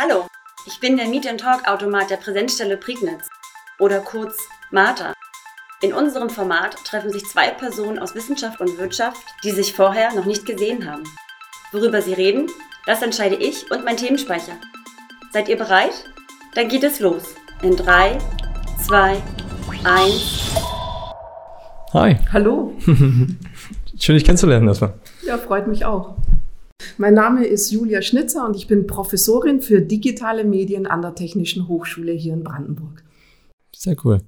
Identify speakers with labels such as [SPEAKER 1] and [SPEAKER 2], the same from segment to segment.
[SPEAKER 1] Hallo, ich bin der Meet and Talk Automat der Präsenzstelle Prignitz oder kurz Martha. In unserem Format treffen sich zwei Personen aus Wissenschaft und Wirtschaft, die sich vorher noch nicht gesehen haben. Worüber sie reden, das entscheide ich und mein Themenspeicher. Seid ihr bereit? Dann geht es los. In 3, 2, 1.
[SPEAKER 2] Hi.
[SPEAKER 3] Hallo.
[SPEAKER 2] Schön, dich kennenzulernen erstmal.
[SPEAKER 3] Ja, freut mich auch. Mein Name ist Julia Schnitzer und ich bin Professorin für digitale Medien an der Technischen Hochschule hier in Brandenburg.
[SPEAKER 2] Sehr cool.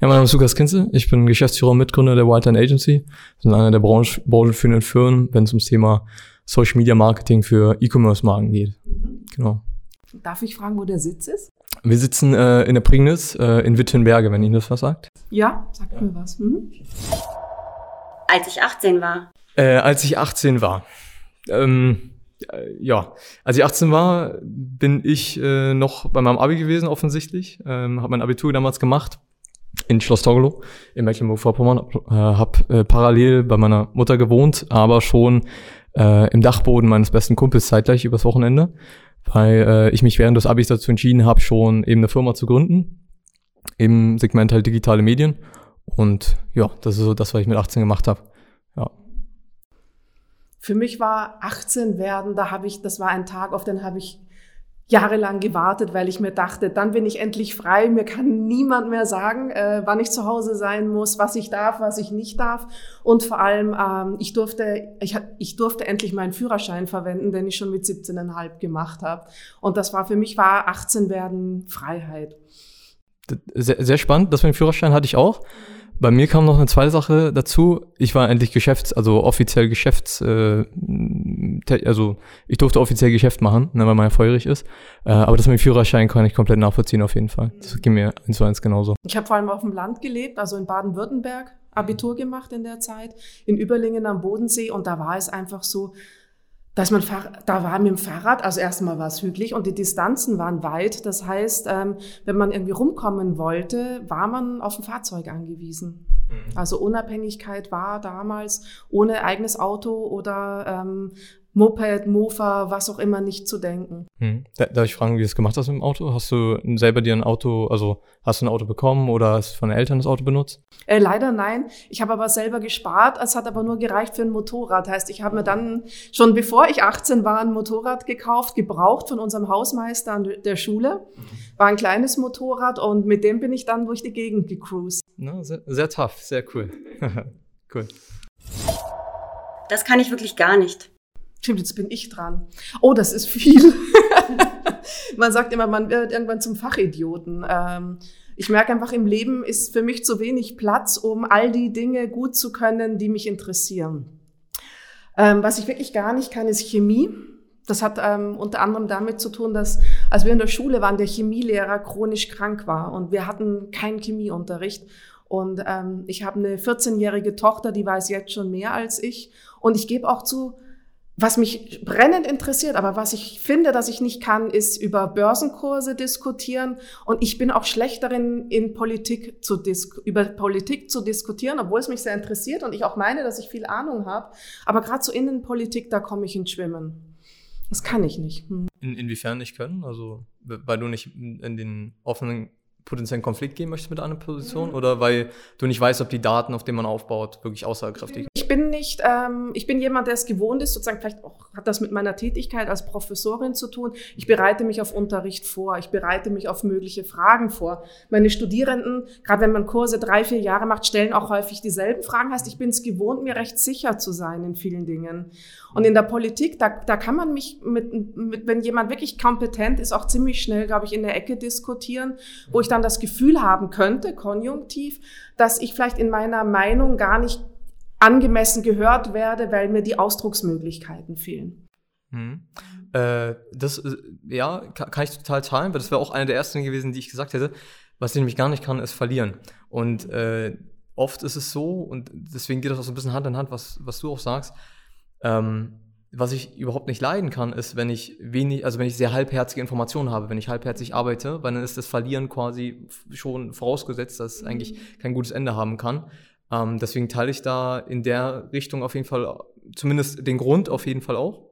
[SPEAKER 2] Ja, mein Name ist Lukas Kinzel. Ich bin Geschäftsführer und Mitgründer der White Agency. Wir sind einer der Branchen, branchenführenden Firmen, wenn es ums Thema Social Media Marketing für E-Commerce-Marken geht. Mhm. Genau.
[SPEAKER 3] Darf ich fragen, wo der Sitz ist?
[SPEAKER 2] Wir sitzen äh, in der Prignitz äh, in Wittenberge, wenn Ihnen das was sagt.
[SPEAKER 3] Ja, sagt ja. mir was. Mhm.
[SPEAKER 1] Als ich 18 war.
[SPEAKER 2] Äh, als ich 18 war. Ähm, äh, ja, als ich 18 war, bin ich äh, noch bei meinem Abi gewesen, offensichtlich. Ähm, habe mein Abitur damals gemacht in Schloss Torgelow in Mecklenburg-Vorpommern. Äh, habe äh, parallel bei meiner Mutter gewohnt, aber schon äh, im Dachboden meines besten Kumpels zeitgleich übers Wochenende weil äh, ich mich während des Abis dazu entschieden habe, schon eben eine Firma zu gründen im Segment halt digitale Medien. Und ja, das ist so das, was ich mit 18 gemacht habe. Ja.
[SPEAKER 3] Für mich war 18 werden, da habe ich, das war ein Tag, auf den habe ich jahrelang gewartet, weil ich mir dachte, dann bin ich endlich frei. Mir kann niemand mehr sagen, äh, wann ich zu Hause sein muss, was ich darf, was ich nicht darf. Und vor allem, ähm, ich durfte, ich, ich durfte endlich meinen Führerschein verwenden, den ich schon mit 17,5 gemacht habe. Und das war für mich war 18 werden Freiheit.
[SPEAKER 2] Sehr, sehr spannend. Das mit dem Führerschein hatte ich auch. Bei mir kam noch eine zweite Sache dazu. Ich war endlich Geschäfts-, also offiziell Geschäfts-, äh, also ich durfte offiziell Geschäft machen, ne, weil man ja feurig ist. Äh, aber das mit dem Führerschein kann ich komplett nachvollziehen auf jeden Fall. Das ging mir eins zu eins genauso.
[SPEAKER 3] Ich habe vor allem auf dem Land gelebt, also in Baden-Württemberg, Abitur gemacht in der Zeit, in Überlingen am Bodensee und da war es einfach so, dass man da war mit dem Fahrrad, also erstmal war es hügelig und die Distanzen waren weit. Das heißt, ähm, wenn man irgendwie rumkommen wollte, war man auf ein Fahrzeug angewiesen. Mhm. Also Unabhängigkeit war damals ohne eigenes Auto oder ähm, Moped, Mofa, was auch immer nicht zu denken.
[SPEAKER 2] Hm. Darf ich fragen, wie du es gemacht hast mit dem Auto? Hast du selber dir ein Auto, also hast du ein Auto bekommen oder hast du von den Eltern das Auto benutzt?
[SPEAKER 3] Äh, leider nein. Ich habe aber selber gespart. Es hat aber nur gereicht für ein Motorrad. Heißt, ich habe mir dann schon bevor ich 18 war ein Motorrad gekauft, gebraucht von unserem Hausmeister an der Schule. War ein kleines Motorrad und mit dem bin ich dann durch die Gegend gecruised.
[SPEAKER 2] Na, sehr, sehr tough, sehr cool. cool.
[SPEAKER 1] Das kann ich wirklich gar nicht.
[SPEAKER 3] Stimmt, jetzt bin ich dran. Oh, das ist viel. man sagt immer, man wird irgendwann zum Fachidioten. Ähm, ich merke einfach, im Leben ist für mich zu wenig Platz, um all die Dinge gut zu können, die mich interessieren. Ähm, was ich wirklich gar nicht kann, ist Chemie. Das hat ähm, unter anderem damit zu tun, dass als wir in der Schule waren, der Chemielehrer chronisch krank war und wir hatten keinen Chemieunterricht. Und ähm, ich habe eine 14-jährige Tochter, die weiß jetzt schon mehr als ich. Und ich gebe auch zu, was mich brennend interessiert, aber was ich finde, dass ich nicht kann, ist über Börsenkurse diskutieren. Und ich bin auch schlecht darin, in Politik zu über Politik zu diskutieren, obwohl es mich sehr interessiert und ich auch meine, dass ich viel Ahnung habe. Aber gerade so Innenpolitik, da komme ich ins Schwimmen. Das kann ich nicht. Hm.
[SPEAKER 2] In, inwiefern nicht können? Also, weil du nicht in den offenen potenziellen Konflikt gehen möchtest mit einer Position oder weil du nicht weißt, ob die Daten, auf denen man aufbaut, wirklich aussagekräftig sind?
[SPEAKER 3] Ich bin nicht, ähm, ich bin jemand, der es gewohnt ist, sozusagen vielleicht auch hat das mit meiner Tätigkeit als Professorin zu tun. Ich bereite mich auf Unterricht vor, ich bereite mich auf mögliche Fragen vor. Meine Studierenden, gerade wenn man Kurse drei, vier Jahre macht, stellen auch häufig dieselben Fragen. Heißt, ich bin es gewohnt, mir recht sicher zu sein in vielen Dingen. Und in der Politik, da, da kann man mich mit, mit, wenn jemand wirklich kompetent ist, auch ziemlich schnell, glaube ich, in der Ecke diskutieren, wo ich dann das Gefühl haben könnte, konjunktiv, dass ich vielleicht in meiner Meinung gar nicht angemessen gehört werde, weil mir die Ausdrucksmöglichkeiten fehlen.
[SPEAKER 2] Mhm. Äh, das, äh, ja, kann, kann, ich total teilen, weil das wäre auch eine der ersten gewesen, die ich gesagt hätte. Was ich nämlich gar nicht kann, ist verlieren. Und äh, oft ist es so, und deswegen geht das auch so ein bisschen Hand in Hand, was, was du auch sagst, ähm, was ich überhaupt nicht leiden kann, ist, wenn ich wenig, also wenn ich sehr halbherzige Informationen habe, wenn ich halbherzig arbeite, weil dann ist das Verlieren quasi schon vorausgesetzt, dass es eigentlich kein gutes Ende haben kann. Ähm, deswegen teile ich da in der Richtung auf jeden Fall, zumindest den Grund auf jeden Fall auch.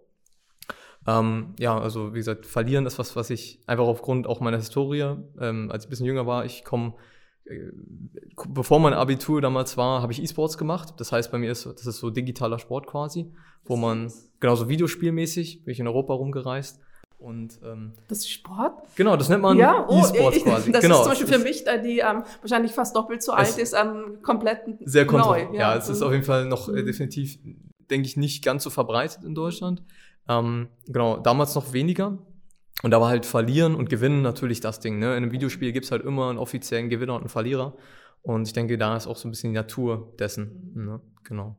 [SPEAKER 2] Ähm, ja, also wie gesagt, verlieren ist was, was ich einfach aufgrund auch meiner Historie, ähm, als ich ein bisschen jünger war, ich komme bevor mein Abitur damals war, habe ich E-Sports gemacht. Das heißt, bei mir ist das ist so digitaler Sport quasi, wo man genauso Videospielmäßig bin ich in Europa rumgereist. Und, ähm,
[SPEAKER 3] das ist Sport?
[SPEAKER 2] Genau, das nennt man
[SPEAKER 3] ja, oh,
[SPEAKER 2] E-Sports quasi.
[SPEAKER 3] Das
[SPEAKER 2] genau,
[SPEAKER 3] ist zum Beispiel für mich, die ähm, wahrscheinlich fast doppelt so alt ist, ähm, komplett
[SPEAKER 2] sehr
[SPEAKER 3] neu.
[SPEAKER 2] Ja, ja, es ist auf jeden Fall noch äh, mhm. definitiv, denke ich, nicht ganz so verbreitet in Deutschland. Ähm, genau, damals noch weniger. Und da war halt Verlieren und Gewinnen natürlich das Ding. Ne? In einem Videospiel gibt es halt immer einen offiziellen Gewinner und einen Verlierer. Und ich denke, da ist auch so ein bisschen die Natur dessen. Ne? Genau.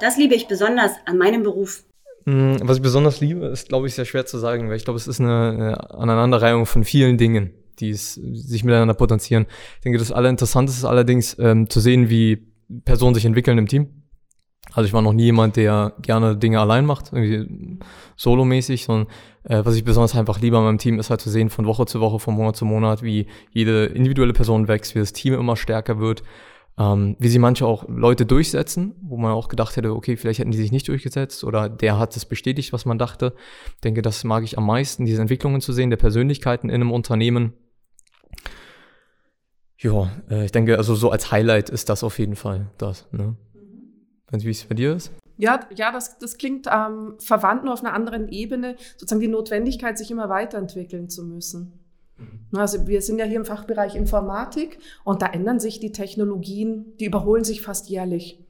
[SPEAKER 1] Das liebe ich besonders an meinem Beruf.
[SPEAKER 2] Hm, was ich besonders liebe, ist, glaube ich, sehr schwer zu sagen, weil ich glaube, es ist eine, eine Aneinanderreihung von vielen Dingen, die es, sich miteinander potenzieren. Ich denke, das Allerinteressanteste ist allerdings ähm, zu sehen, wie Personen sich entwickeln im Team. Also ich war noch nie jemand, der gerne Dinge allein macht, irgendwie solomäßig, sondern äh, was ich besonders einfach lieber an meinem Team ist halt zu sehen, von Woche zu Woche, von Monat zu Monat, wie jede individuelle Person wächst, wie das Team immer stärker wird, ähm, wie sie manche auch Leute durchsetzen, wo man auch gedacht hätte, okay, vielleicht hätten die sich nicht durchgesetzt oder der hat es bestätigt, was man dachte. Ich denke, das mag ich am meisten, diese Entwicklungen zu sehen, der Persönlichkeiten in einem Unternehmen. Ja, äh, ich denke, also so als Highlight ist das auf jeden Fall das. Ne? Wie es bei dir ist?
[SPEAKER 3] Ja, ja, das, das klingt ähm, verwandt nur auf einer anderen Ebene, sozusagen die Notwendigkeit, sich immer weiterentwickeln zu müssen. Mhm. Also wir sind ja hier im Fachbereich Informatik und da ändern sich die Technologien, die überholen sich fast jährlich.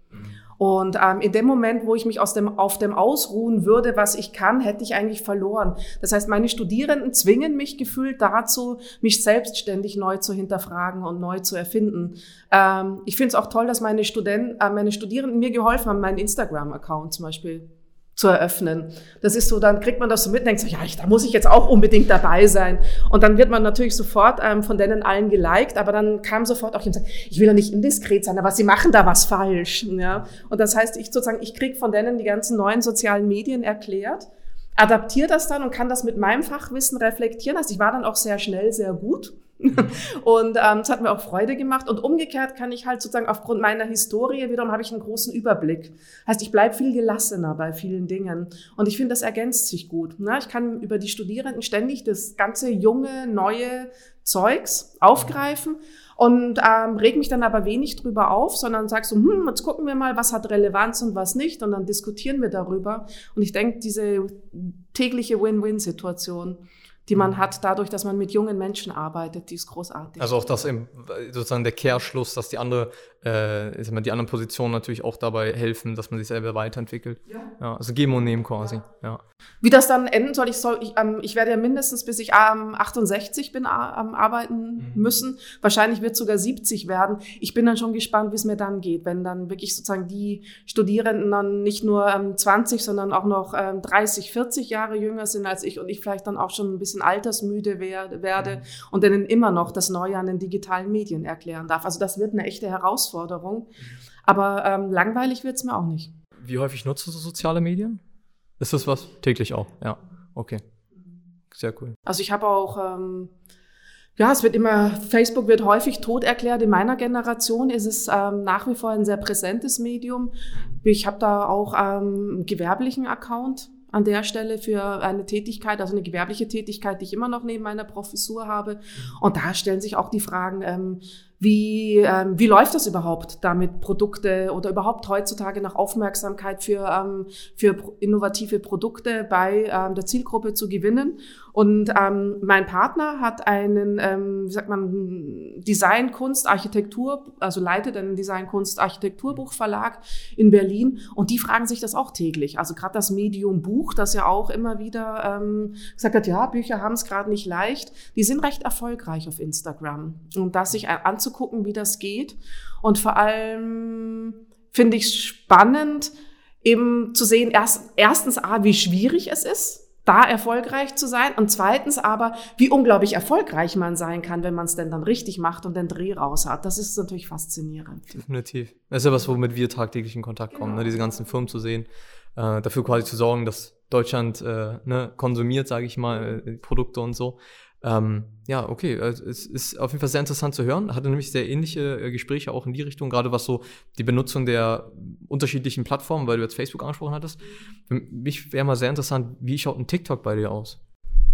[SPEAKER 3] Und ähm, in dem Moment, wo ich mich aus dem, auf dem ausruhen würde, was ich kann, hätte ich eigentlich verloren. Das heißt, meine Studierenden zwingen mich gefühlt dazu, mich selbstständig neu zu hinterfragen und neu zu erfinden. Ähm, ich finde es auch toll, dass meine, Studenten, äh, meine Studierenden mir geholfen haben, meinen Instagram-Account zum Beispiel zu eröffnen. Das ist so, dann kriegt man das so mit und denkt so, ja, ich, da muss ich jetzt auch unbedingt dabei sein. Und dann wird man natürlich sofort ähm, von denen allen geliked, aber dann kam sofort auch jemand, ich will ja nicht indiskret sein, aber sie machen da was falsch. Ja? Und das heißt, ich sozusagen, ich krieg von denen die ganzen neuen sozialen Medien erklärt, adaptiere das dann und kann das mit meinem Fachwissen reflektieren. Also ich war dann auch sehr schnell, sehr gut und ähm, es hat mir auch Freude gemacht. Und umgekehrt kann ich halt sozusagen aufgrund meiner Historie wiederum habe ich einen großen Überblick. Heißt, ich bleibe viel gelassener bei vielen Dingen. Und ich finde, das ergänzt sich gut. Ne? Ich kann über die Studierenden ständig das ganze junge, neue Zeugs aufgreifen und ähm, reg mich dann aber wenig drüber auf, sondern sag so, hm, jetzt gucken wir mal, was hat Relevanz und was nicht. Und dann diskutieren wir darüber. Und ich denke, diese tägliche Win-Win-Situation die man mhm. hat, dadurch, dass man mit jungen Menschen arbeitet, die ist großartig.
[SPEAKER 2] Also auch das eben sozusagen der Kehrschluss, dass die andere, äh, die anderen Positionen natürlich auch dabei helfen, dass man sich selber weiterentwickelt. Ja. ja also geben und nehmen quasi. Ja.
[SPEAKER 3] Wie das dann enden soll, ich soll, ich, ähm, ich werde ja mindestens bis ich ähm, 68 bin am arbeiten mhm. müssen. Wahrscheinlich wird es sogar 70 werden. Ich bin dann schon gespannt, wie es mir dann geht, wenn dann wirklich sozusagen die Studierenden dann nicht nur ähm, 20, sondern auch noch ähm, 30, 40 Jahre jünger sind als ich und ich vielleicht dann auch schon ein bisschen bisschen altersmüde werde mhm. und denen immer noch das Neue an den digitalen Medien erklären darf. Also das wird eine echte Herausforderung. Aber ähm, langweilig wird es mir auch nicht.
[SPEAKER 2] Wie häufig nutzt du soziale Medien? Ist das was? Täglich auch, ja. Okay. Sehr cool.
[SPEAKER 3] Also ich habe auch, ähm, ja, es wird immer, Facebook wird häufig tot erklärt. In meiner Generation ist es ähm, nach wie vor ein sehr präsentes Medium. Ich habe da auch ähm, einen gewerblichen Account an der Stelle für eine Tätigkeit, also eine gewerbliche Tätigkeit, die ich immer noch neben meiner Professur habe. Und da stellen sich auch die Fragen, ähm, wie, ähm, wie läuft das überhaupt, damit Produkte oder überhaupt heutzutage nach Aufmerksamkeit für, ähm, für innovative Produkte bei ähm, der Zielgruppe zu gewinnen? Und ähm, mein Partner hat einen, ähm, wie sagt man, Design, Kunst, Architektur, also leitet einen Design, Kunst, Architekturbuchverlag in Berlin. Und die fragen sich das auch täglich. Also gerade das Medium Buch, das ja auch immer wieder ähm, gesagt hat, ja, Bücher haben es gerade nicht leicht. Die sind recht erfolgreich auf Instagram. Und das sich anzugucken, wie das geht. Und vor allem finde ich spannend, eben zu sehen, erst, erstens, A, wie schwierig es ist, da erfolgreich zu sein und zweitens aber, wie unglaublich erfolgreich man sein kann, wenn man es denn dann richtig macht und den Dreh raus hat. Das ist natürlich faszinierend.
[SPEAKER 2] Definitiv. Das ist ja was, womit wir tagtäglich in Kontakt kommen, genau. ne? diese ganzen Firmen zu sehen, äh, dafür quasi zu sorgen, dass Deutschland äh, ne, konsumiert, sage ich mal, äh, Produkte und so. Ähm, ja, okay, also es ist auf jeden Fall sehr interessant zu hören. Hatte nämlich sehr ähnliche äh, Gespräche auch in die Richtung, gerade was so die Benutzung der unterschiedlichen Plattformen, weil du jetzt Facebook angesprochen hattest. Für mich wäre mal sehr interessant, wie schaut ein TikTok bei dir aus?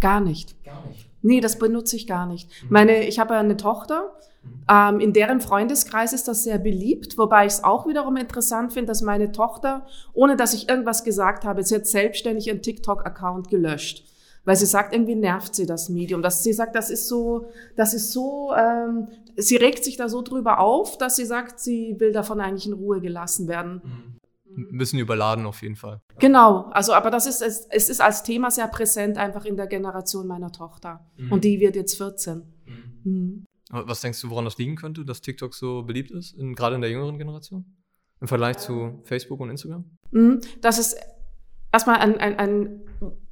[SPEAKER 3] Gar nicht. Gar nicht. Nee, das benutze ich gar nicht. Mhm. Meine, ich habe eine Tochter, mhm. ähm, in deren Freundeskreis ist das sehr beliebt, wobei ich es auch wiederum interessant finde, dass meine Tochter, ohne dass ich irgendwas gesagt habe, sie hat selbstständig ihren TikTok-Account gelöscht weil sie sagt, irgendwie nervt sie das Medium. Dass sie sagt, das ist so, das ist so, ähm, sie regt sich da so drüber auf, dass sie sagt, sie will davon eigentlich in Ruhe gelassen werden.
[SPEAKER 2] Mhm. Ein bisschen überladen auf jeden Fall.
[SPEAKER 3] Genau, also aber das ist es, es ist als Thema sehr präsent einfach in der Generation meiner Tochter mhm. und die wird jetzt 14. Mhm.
[SPEAKER 2] mhm. Was denkst du, woran das liegen könnte, dass TikTok so beliebt ist, in, gerade in der jüngeren Generation? Im Vergleich zu Facebook und Instagram?
[SPEAKER 3] Mhm. Das ist erstmal ein, ein, ein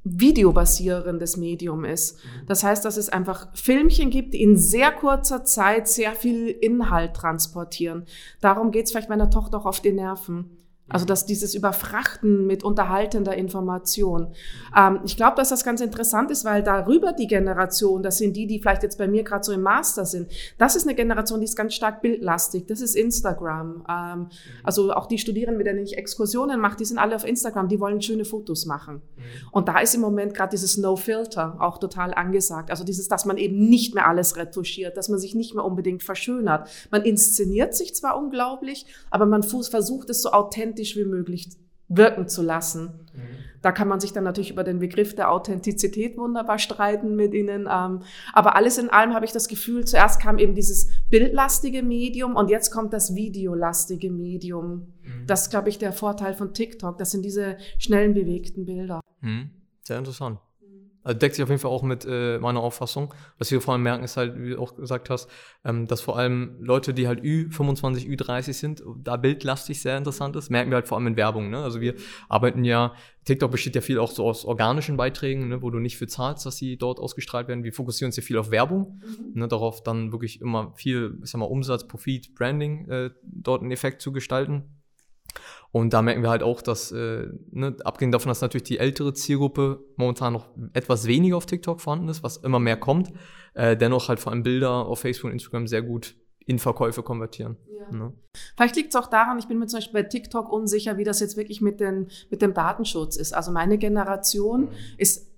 [SPEAKER 3] videobasierendes Medium ist. Mhm. Das heißt, dass es einfach Filmchen gibt, die in sehr kurzer Zeit sehr viel Inhalt transportieren. Darum geht es vielleicht meiner Tochter auch auf die Nerven. Also dass dieses Überfrachten mit unterhaltender Information. Ähm, ich glaube, dass das ganz interessant ist, weil darüber die Generation, das sind die, die vielleicht jetzt bei mir gerade so im Master sind, das ist eine Generation, die ist ganz stark bildlastig. Das ist Instagram. Ähm, also auch die Studierenden, mit denen ich Exkursionen mache, die sind alle auf Instagram, die wollen schöne Fotos machen. Mhm. Und da ist im Moment gerade dieses No-Filter auch total angesagt. Also dieses, dass man eben nicht mehr alles retuschiert, dass man sich nicht mehr unbedingt verschönert. Man inszeniert sich zwar unglaublich, aber man versucht es so authentisch authentisch wie möglich wirken zu lassen. Mhm. Da kann man sich dann natürlich über den Begriff der Authentizität wunderbar streiten mit ihnen. Ähm, aber alles in allem habe ich das Gefühl, zuerst kam eben dieses bildlastige Medium und jetzt kommt das videolastige Medium. Mhm. Das ist, glaube ich, der Vorteil von TikTok. Das sind diese schnellen, bewegten Bilder.
[SPEAKER 2] Mhm. Sehr interessant. Also deckt sich auf jeden Fall auch mit äh, meiner Auffassung. Was wir vor allem merken, ist halt, wie du auch gesagt hast, ähm, dass vor allem Leute, die halt Ü25, Ü30 sind, da bildlastig sehr interessant ist, merken wir halt vor allem in Werbung. Ne? Also wir arbeiten ja, TikTok besteht ja viel auch so aus organischen Beiträgen, ne, wo du nicht für zahlst, dass sie dort ausgestrahlt werden. Wir fokussieren uns ja viel auf Werbung, mhm. ne, darauf dann wirklich immer viel, ich sag mal, Umsatz, Profit, Branding äh, dort einen Effekt zu gestalten. Und da merken wir halt auch, dass, äh, ne, abgesehen davon, dass natürlich die ältere Zielgruppe momentan noch etwas weniger auf TikTok vorhanden ist, was immer mehr kommt, äh, dennoch halt vor allem Bilder auf Facebook und Instagram sehr gut in Verkäufe konvertieren. Ja.
[SPEAKER 3] Ne? Vielleicht liegt es auch daran, ich bin mir zum Beispiel bei TikTok unsicher, wie das jetzt wirklich mit, den, mit dem Datenschutz ist. Also meine Generation mhm. ist,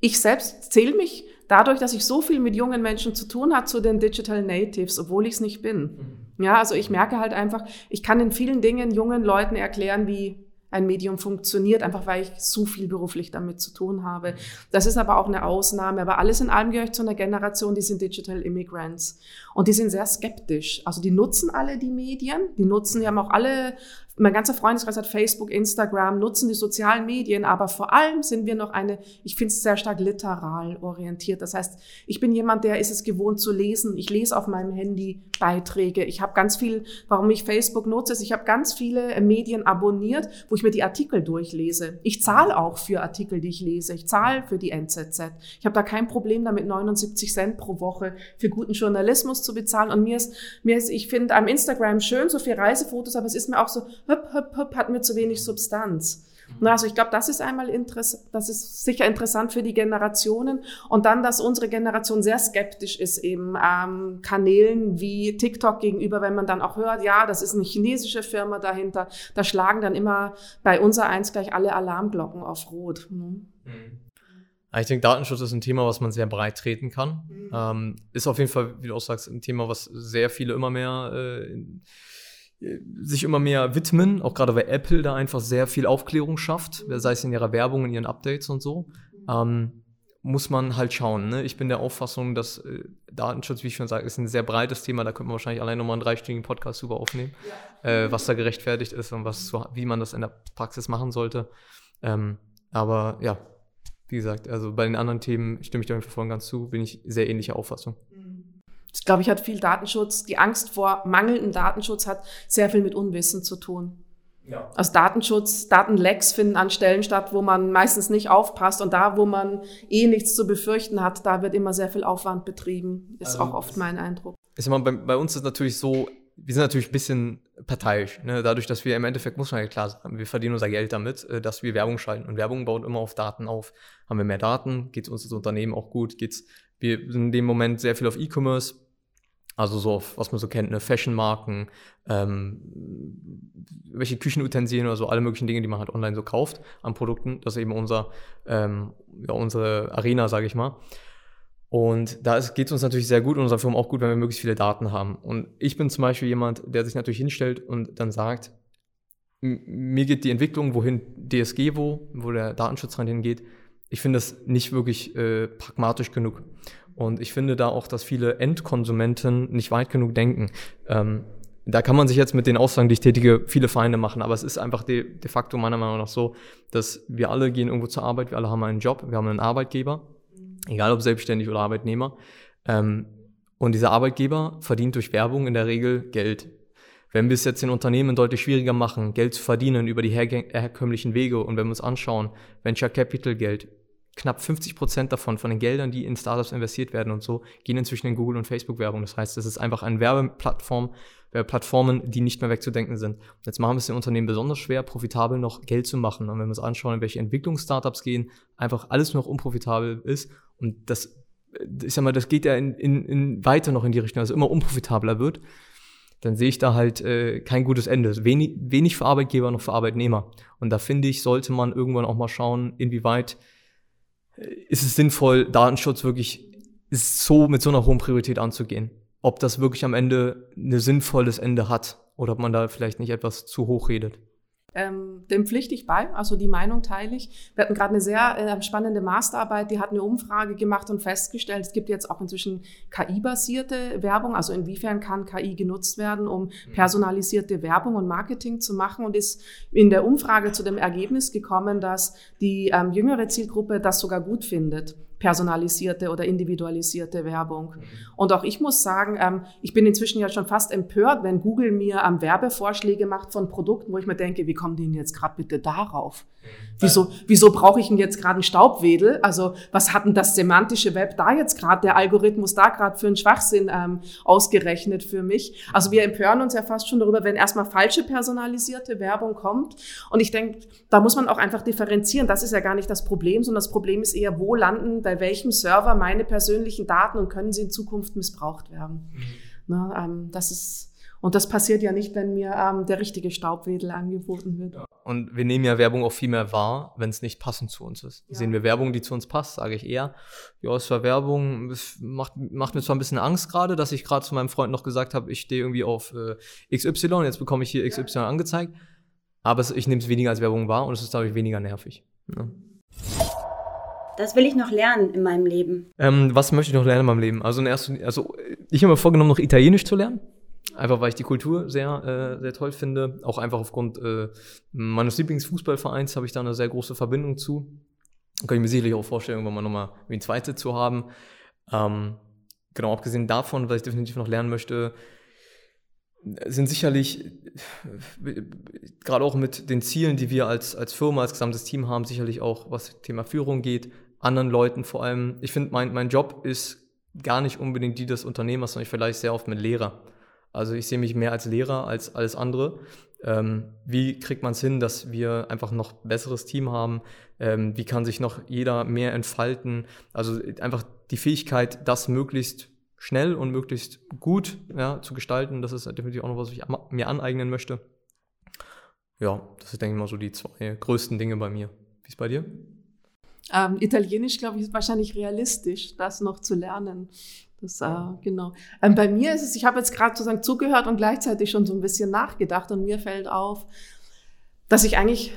[SPEAKER 3] ich selbst zähle mich dadurch, dass ich so viel mit jungen Menschen zu tun habe, zu den Digital Natives, obwohl ich es nicht bin. Mhm. Ja, also ich merke halt einfach, ich kann in vielen Dingen jungen Leuten erklären, wie ein Medium funktioniert, einfach weil ich so viel beruflich damit zu tun habe. Das ist aber auch eine Ausnahme. Aber alles in allem gehöre ich zu einer Generation, die sind Digital Immigrants. Und die sind sehr skeptisch. Also die nutzen alle die Medien, die nutzen, die haben auch alle mein ganzer Freundeskreis hat Facebook, Instagram, nutzen die sozialen Medien, aber vor allem sind wir noch eine, ich finde es sehr stark literal orientiert. Das heißt, ich bin jemand, der ist es gewohnt zu lesen. Ich lese auf meinem Handy Beiträge. Ich habe ganz viel, warum ich Facebook nutze, ist, ich habe ganz viele Medien abonniert, wo ich mir die Artikel durchlese. Ich zahle auch für Artikel, die ich lese. Ich zahle für die NZZ. Ich habe da kein Problem damit, 79 Cent pro Woche für guten Journalismus zu bezahlen. Und mir ist, mir ist, ich finde am Instagram schön so viel Reisefotos, aber es ist mir auch so, hüpp, hüpp, hüpp, hat mir zu wenig Substanz. Also ich glaube, das ist einmal interessant, das ist sicher interessant für die Generationen. Und dann, dass unsere Generation sehr skeptisch ist eben ähm, Kanälen wie TikTok gegenüber, wenn man dann auch hört, ja, das ist eine chinesische Firma dahinter, da schlagen dann immer bei unser eins gleich alle Alarmglocken auf Rot. Mhm.
[SPEAKER 2] Ich denke, Datenschutz ist ein Thema, was man sehr breit treten kann. Mhm. Ähm, ist auf jeden Fall, wie du auch sagst, ein Thema, was sehr viele immer mehr äh, sich immer mehr widmen, auch gerade weil Apple da einfach sehr viel Aufklärung schafft, sei es in ihrer Werbung, in ihren Updates und so, ähm, muss man halt schauen. Ne? Ich bin der Auffassung, dass äh, Datenschutz, wie ich schon sage, ist ein sehr breites Thema. Da könnte man wahrscheinlich allein nochmal einen dreistündigen Podcast über aufnehmen, ja. äh, was da gerechtfertigt ist und was wie man das in der Praxis machen sollte. Ähm, aber ja, wie gesagt, also bei den anderen Themen stimme ich da voll ganz zu, bin ich sehr ähnlicher Auffassung.
[SPEAKER 3] Das, glaube ich, hat viel Datenschutz. Die Angst vor mangelndem Datenschutz hat sehr viel mit Unwissen zu tun. Ja. Also Datenschutz, Datenlecks finden an Stellen statt, wo man meistens nicht aufpasst und da, wo man eh nichts zu befürchten hat, da wird immer sehr viel Aufwand betrieben. Ist also, auch oft mein Eindruck.
[SPEAKER 2] Ist immer, bei, bei uns ist natürlich so, wir sind natürlich ein bisschen parteiisch. Ne? Dadurch, dass wir im Endeffekt, muss man ja klar sagen, wir verdienen unser Geld damit, äh, dass wir Werbung schalten. Und Werbung baut immer auf Daten auf. Haben wir mehr Daten, geht es uns als Unternehmen auch gut, geht's, wir sind in dem Moment sehr viel auf E-Commerce, also so auf, was man so kennt, ne, Fashion-Marken, ähm, welche Küchenutensilien oder so, alle möglichen Dinge, die man halt online so kauft an Produkten. Das ist eben unser, ähm, ja, unsere Arena, sage ich mal. Und da geht es uns natürlich sehr gut und unserer Firma auch gut, wenn wir möglichst viele Daten haben. Und ich bin zum Beispiel jemand, der sich natürlich hinstellt und dann sagt, mir geht die Entwicklung, wohin DSG wo, wo der Datenschutz dran hingeht, ich finde das nicht wirklich äh, pragmatisch genug. Und ich finde da auch, dass viele Endkonsumenten nicht weit genug denken. Ähm, da kann man sich jetzt mit den Aussagen, die ich tätige, viele Feinde machen. Aber es ist einfach de, de facto meiner Meinung nach so, dass wir alle gehen irgendwo zur Arbeit, wir alle haben einen Job, wir haben einen Arbeitgeber, egal ob selbstständig oder Arbeitnehmer. Ähm, und dieser Arbeitgeber verdient durch Werbung in der Regel Geld. Wenn wir es jetzt den Unternehmen deutlich schwieriger machen, Geld zu verdienen über die herkömmlichen Wege und wenn wir uns anschauen, Venture Capital Geld, knapp 50 Prozent davon, von den Geldern, die in Startups investiert werden und so, gehen inzwischen in Google und Facebook Werbung. Das heißt, es ist einfach eine Werbeplattform, Plattformen, die nicht mehr wegzudenken sind. Jetzt machen wir es den Unternehmen besonders schwer, profitabel noch Geld zu machen. Und wenn wir uns anschauen, in welche Entwicklungsstartups gehen, einfach alles noch unprofitabel ist. Und das, ich sag mal, das geht ja in, in, in weiter noch in die Richtung, also immer unprofitabler wird. Dann sehe ich da halt äh, kein gutes Ende. Wenig, wenig für Arbeitgeber noch für Arbeitnehmer. Und da finde ich, sollte man irgendwann auch mal schauen, inwieweit ist es sinnvoll, Datenschutz wirklich so mit so einer hohen Priorität anzugehen. Ob das wirklich am Ende ein sinnvolles Ende hat oder ob man da vielleicht nicht etwas zu hoch redet.
[SPEAKER 3] Ähm, dem pflichte ich bei, also die Meinung teile ich. Wir hatten gerade eine sehr äh, spannende Masterarbeit, die hat eine Umfrage gemacht und festgestellt, es gibt jetzt auch inzwischen KI-basierte Werbung, also inwiefern kann KI genutzt werden, um mhm. personalisierte Werbung und Marketing zu machen und ist in der Umfrage zu dem Ergebnis gekommen, dass die ähm, jüngere Zielgruppe das sogar gut findet personalisierte oder individualisierte Werbung. Mhm. Und auch ich muss sagen, ähm, ich bin inzwischen ja schon fast empört, wenn Google mir ähm, Werbevorschläge macht von Produkten, wo ich mir denke, wie kommen die denn jetzt gerade bitte darauf? Wieso, wieso brauche ich denn jetzt gerade einen Staubwedel? Also was hat denn das semantische Web da jetzt gerade, der Algorithmus da gerade für einen Schwachsinn ähm, ausgerechnet für mich? Also wir empören uns ja fast schon darüber, wenn erstmal falsche personalisierte Werbung kommt. Und ich denke, da muss man auch einfach differenzieren. Das ist ja gar nicht das Problem, sondern das Problem ist eher, wo landen bei welchem Server meine persönlichen Daten und können sie in Zukunft missbraucht werden. Mhm. Na, ähm, das ist und das passiert ja nicht, wenn mir ähm, der richtige Staubwedel angeboten wird. Ja.
[SPEAKER 2] Und wir nehmen ja Werbung auch viel mehr wahr, wenn es nicht passend zu uns ist. Ja. Sehen wir Werbung, die zu uns passt, sage ich eher, ja, es war Werbung, es macht, macht mir zwar ein bisschen Angst gerade, dass ich gerade zu meinem Freund noch gesagt habe, ich stehe irgendwie auf äh, XY, jetzt bekomme ich hier XY ja. angezeigt, aber es, ich nehme es weniger als Werbung wahr und es ist dadurch weniger nervig. Ja.
[SPEAKER 1] Das will ich noch lernen in meinem Leben.
[SPEAKER 2] Ähm, was möchte ich noch lernen in meinem Leben? Also, in erster, also ich habe mir vorgenommen, noch Italienisch zu lernen. Einfach weil ich die Kultur sehr, äh, sehr toll finde. Auch einfach aufgrund äh, meines Lieblingsfußballvereins habe ich da eine sehr große Verbindung zu. Kann ich mir sicherlich auch vorstellen, irgendwann mal nochmal ein zweites zu haben. Ähm, genau, abgesehen davon, was ich definitiv noch lernen möchte, sind sicherlich, gerade auch mit den Zielen, die wir als, als Firma, als gesamtes Team haben, sicherlich auch, was Thema Führung geht, anderen Leuten vor allem. Ich finde, mein, mein Job ist gar nicht unbedingt die des Unternehmers, sondern ich vielleicht sehr oft mit Lehrer. Also ich sehe mich mehr als Lehrer als alles andere. Ähm, wie kriegt man es hin, dass wir einfach noch besseres Team haben? Ähm, wie kann sich noch jeder mehr entfalten? Also einfach die Fähigkeit, das möglichst schnell und möglichst gut ja, zu gestalten, das ist definitiv auch noch was, was ich mir aneignen möchte. Ja, das ist, denke ich mal, so die zwei größten Dinge bei mir. Wie ist bei dir?
[SPEAKER 3] Ähm, Italienisch, glaube ich, ist wahrscheinlich realistisch, das noch zu lernen. Das, äh, genau. Ähm, bei mir ist es, ich habe jetzt gerade sozusagen zugehört und gleichzeitig schon so ein bisschen nachgedacht und mir fällt auf, dass ich eigentlich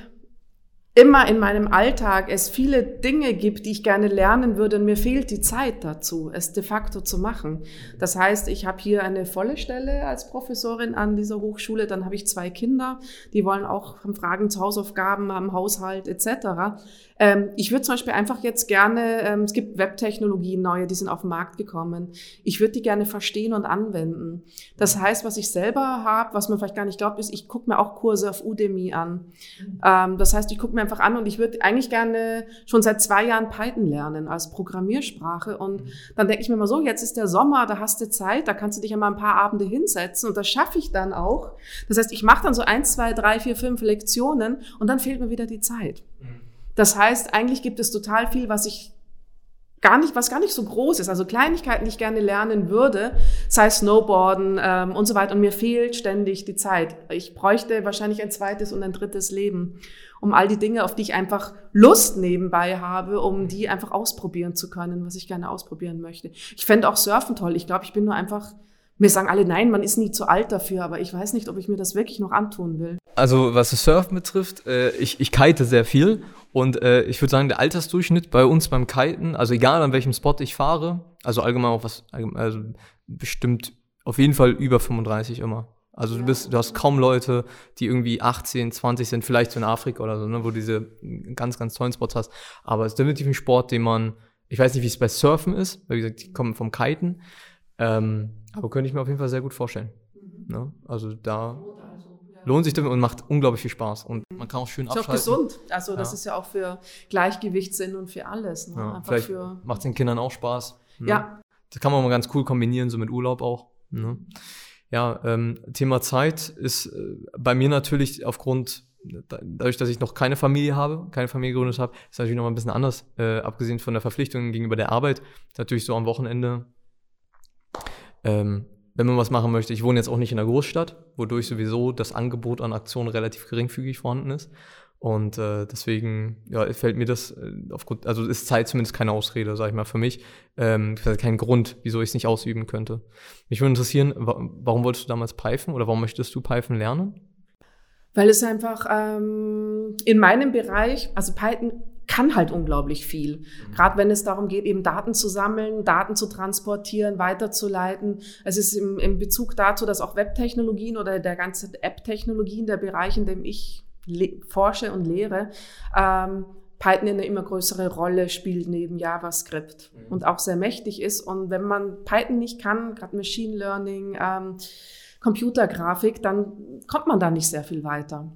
[SPEAKER 3] immer in meinem Alltag es viele Dinge gibt, die ich gerne lernen würde und mir fehlt die Zeit dazu, es de facto zu machen. Das heißt, ich habe hier eine volle Stelle als Professorin an dieser Hochschule, dann habe ich zwei Kinder, die wollen auch haben Fragen zu Hausaufgaben, haben Haushalt etc. Ähm, ich würde zum Beispiel einfach jetzt gerne, ähm, es gibt Webtechnologien neue, die sind auf den Markt gekommen. Ich würde die gerne verstehen und anwenden. Das heißt, was ich selber habe, was man vielleicht gar nicht glaubt, ist, ich gucke mir auch Kurse auf Udemy an. Ähm, das heißt, ich gucke mir einfach an und ich würde eigentlich gerne schon seit zwei Jahren Python lernen als Programmiersprache. Und dann denke ich mir mal so, jetzt ist der Sommer, da hast du Zeit, da kannst du dich ja mal ein paar Abende hinsetzen und das schaffe ich dann auch. Das heißt, ich mache dann so eins, zwei, drei, vier, fünf Lektionen und dann fehlt mir wieder die Zeit. Das heißt, eigentlich gibt es total viel, was ich gar nicht, was gar nicht so groß ist. Also Kleinigkeiten, die ich gerne lernen würde, sei Snowboarden ähm, und so weiter. Und mir fehlt ständig die Zeit. Ich bräuchte wahrscheinlich ein zweites und ein drittes Leben, um all die Dinge, auf die ich einfach Lust nebenbei habe, um die einfach ausprobieren zu können, was ich gerne ausprobieren möchte. Ich fände auch Surfen toll. Ich glaube, ich bin nur einfach mir sagen alle, nein, man ist nie zu alt dafür, aber ich weiß nicht, ob ich mir das wirklich noch antun will.
[SPEAKER 2] Also was das Surfen betrifft, äh, ich, ich kite sehr viel und äh, ich würde sagen, der Altersdurchschnitt bei uns beim Kiten, also egal an welchem Spot ich fahre, also allgemein auch was, also bestimmt auf jeden Fall über 35 immer. Also du bist, du hast kaum Leute, die irgendwie 18, 20 sind, vielleicht so in Afrika oder so, ne, wo du diese ganz, ganz tollen Spots hast. Aber es ist definitiv ein Sport, den man, ich weiß nicht, wie es bei Surfen ist, weil wie gesagt, die kommen vom Kiten. Ähm, aber könnte ich mir auf jeden Fall sehr gut vorstellen. Mhm. Ne? Also da lohnt sich damit und macht unglaublich viel Spaß. Und man kann auch schön ist abschalten.
[SPEAKER 3] Ist auch gesund. Also das ja. ist ja auch für Gleichgewichtssinn und für alles. Ne?
[SPEAKER 2] Ja, vielleicht macht es den Kindern auch Spaß.
[SPEAKER 3] Ne? Ja.
[SPEAKER 2] Das kann man mal ganz cool kombinieren, so mit Urlaub auch. Ne? Ja, ähm, Thema Zeit ist äh, bei mir natürlich aufgrund dadurch, dass ich noch keine Familie habe, keine Familie gegründet habe, ist natürlich noch mal ein bisschen anders, äh, abgesehen von der Verpflichtung gegenüber der Arbeit. Natürlich so am Wochenende ähm, wenn man was machen möchte. Ich wohne jetzt auch nicht in einer Großstadt, wodurch sowieso das Angebot an Aktionen relativ geringfügig vorhanden ist. Und äh, deswegen ja, fällt mir das äh, aufgrund, also ist Zeit zumindest keine Ausrede, sage ich mal, für mich. Ähm, kein Grund, wieso ich es nicht ausüben könnte. Mich würde interessieren, wa warum wolltest du damals pfeifen oder warum möchtest du pfeifen lernen?
[SPEAKER 3] Weil es einfach ähm, in meinem Bereich, also Python kann halt unglaublich viel. Mhm. Gerade wenn es darum geht, eben Daten zu sammeln, Daten zu transportieren, weiterzuleiten. Es ist im, im Bezug dazu, dass auch Webtechnologien oder der ganze App-Technologien, der Bereich, in dem ich forsche und lehre, ähm, Python eine immer größere Rolle spielt neben JavaScript mhm. und auch sehr mächtig ist. Und wenn man Python nicht kann, gerade Machine Learning, ähm, Computergrafik, dann kommt man da nicht sehr viel weiter.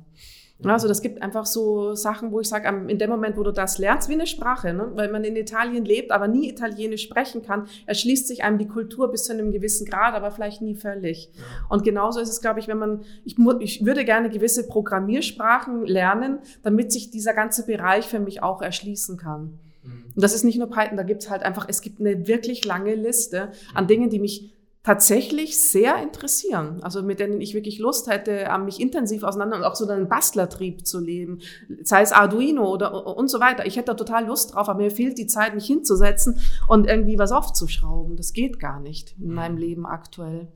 [SPEAKER 3] Also das gibt einfach so Sachen, wo ich sage, in dem Moment, wo du das lernst, wie eine Sprache, ne? weil man in Italien lebt, aber nie Italienisch sprechen kann, erschließt sich einem die Kultur bis zu einem gewissen Grad, aber vielleicht nie völlig. Ja. Und genauso ist es, glaube ich, wenn man, ich, ich würde gerne gewisse Programmiersprachen lernen, damit sich dieser ganze Bereich für mich auch erschließen kann. Mhm. Und das ist nicht nur Python, da gibt es halt einfach, es gibt eine wirklich lange Liste an Dingen, die mich tatsächlich sehr interessieren. Also mit denen ich wirklich Lust hätte, mich intensiv auseinander und auch so einen Bastlertrieb zu leben, sei es Arduino oder und so weiter. Ich hätte da total Lust drauf, aber mir fehlt die Zeit, mich hinzusetzen und irgendwie was aufzuschrauben. Das geht gar nicht in meinem Leben aktuell.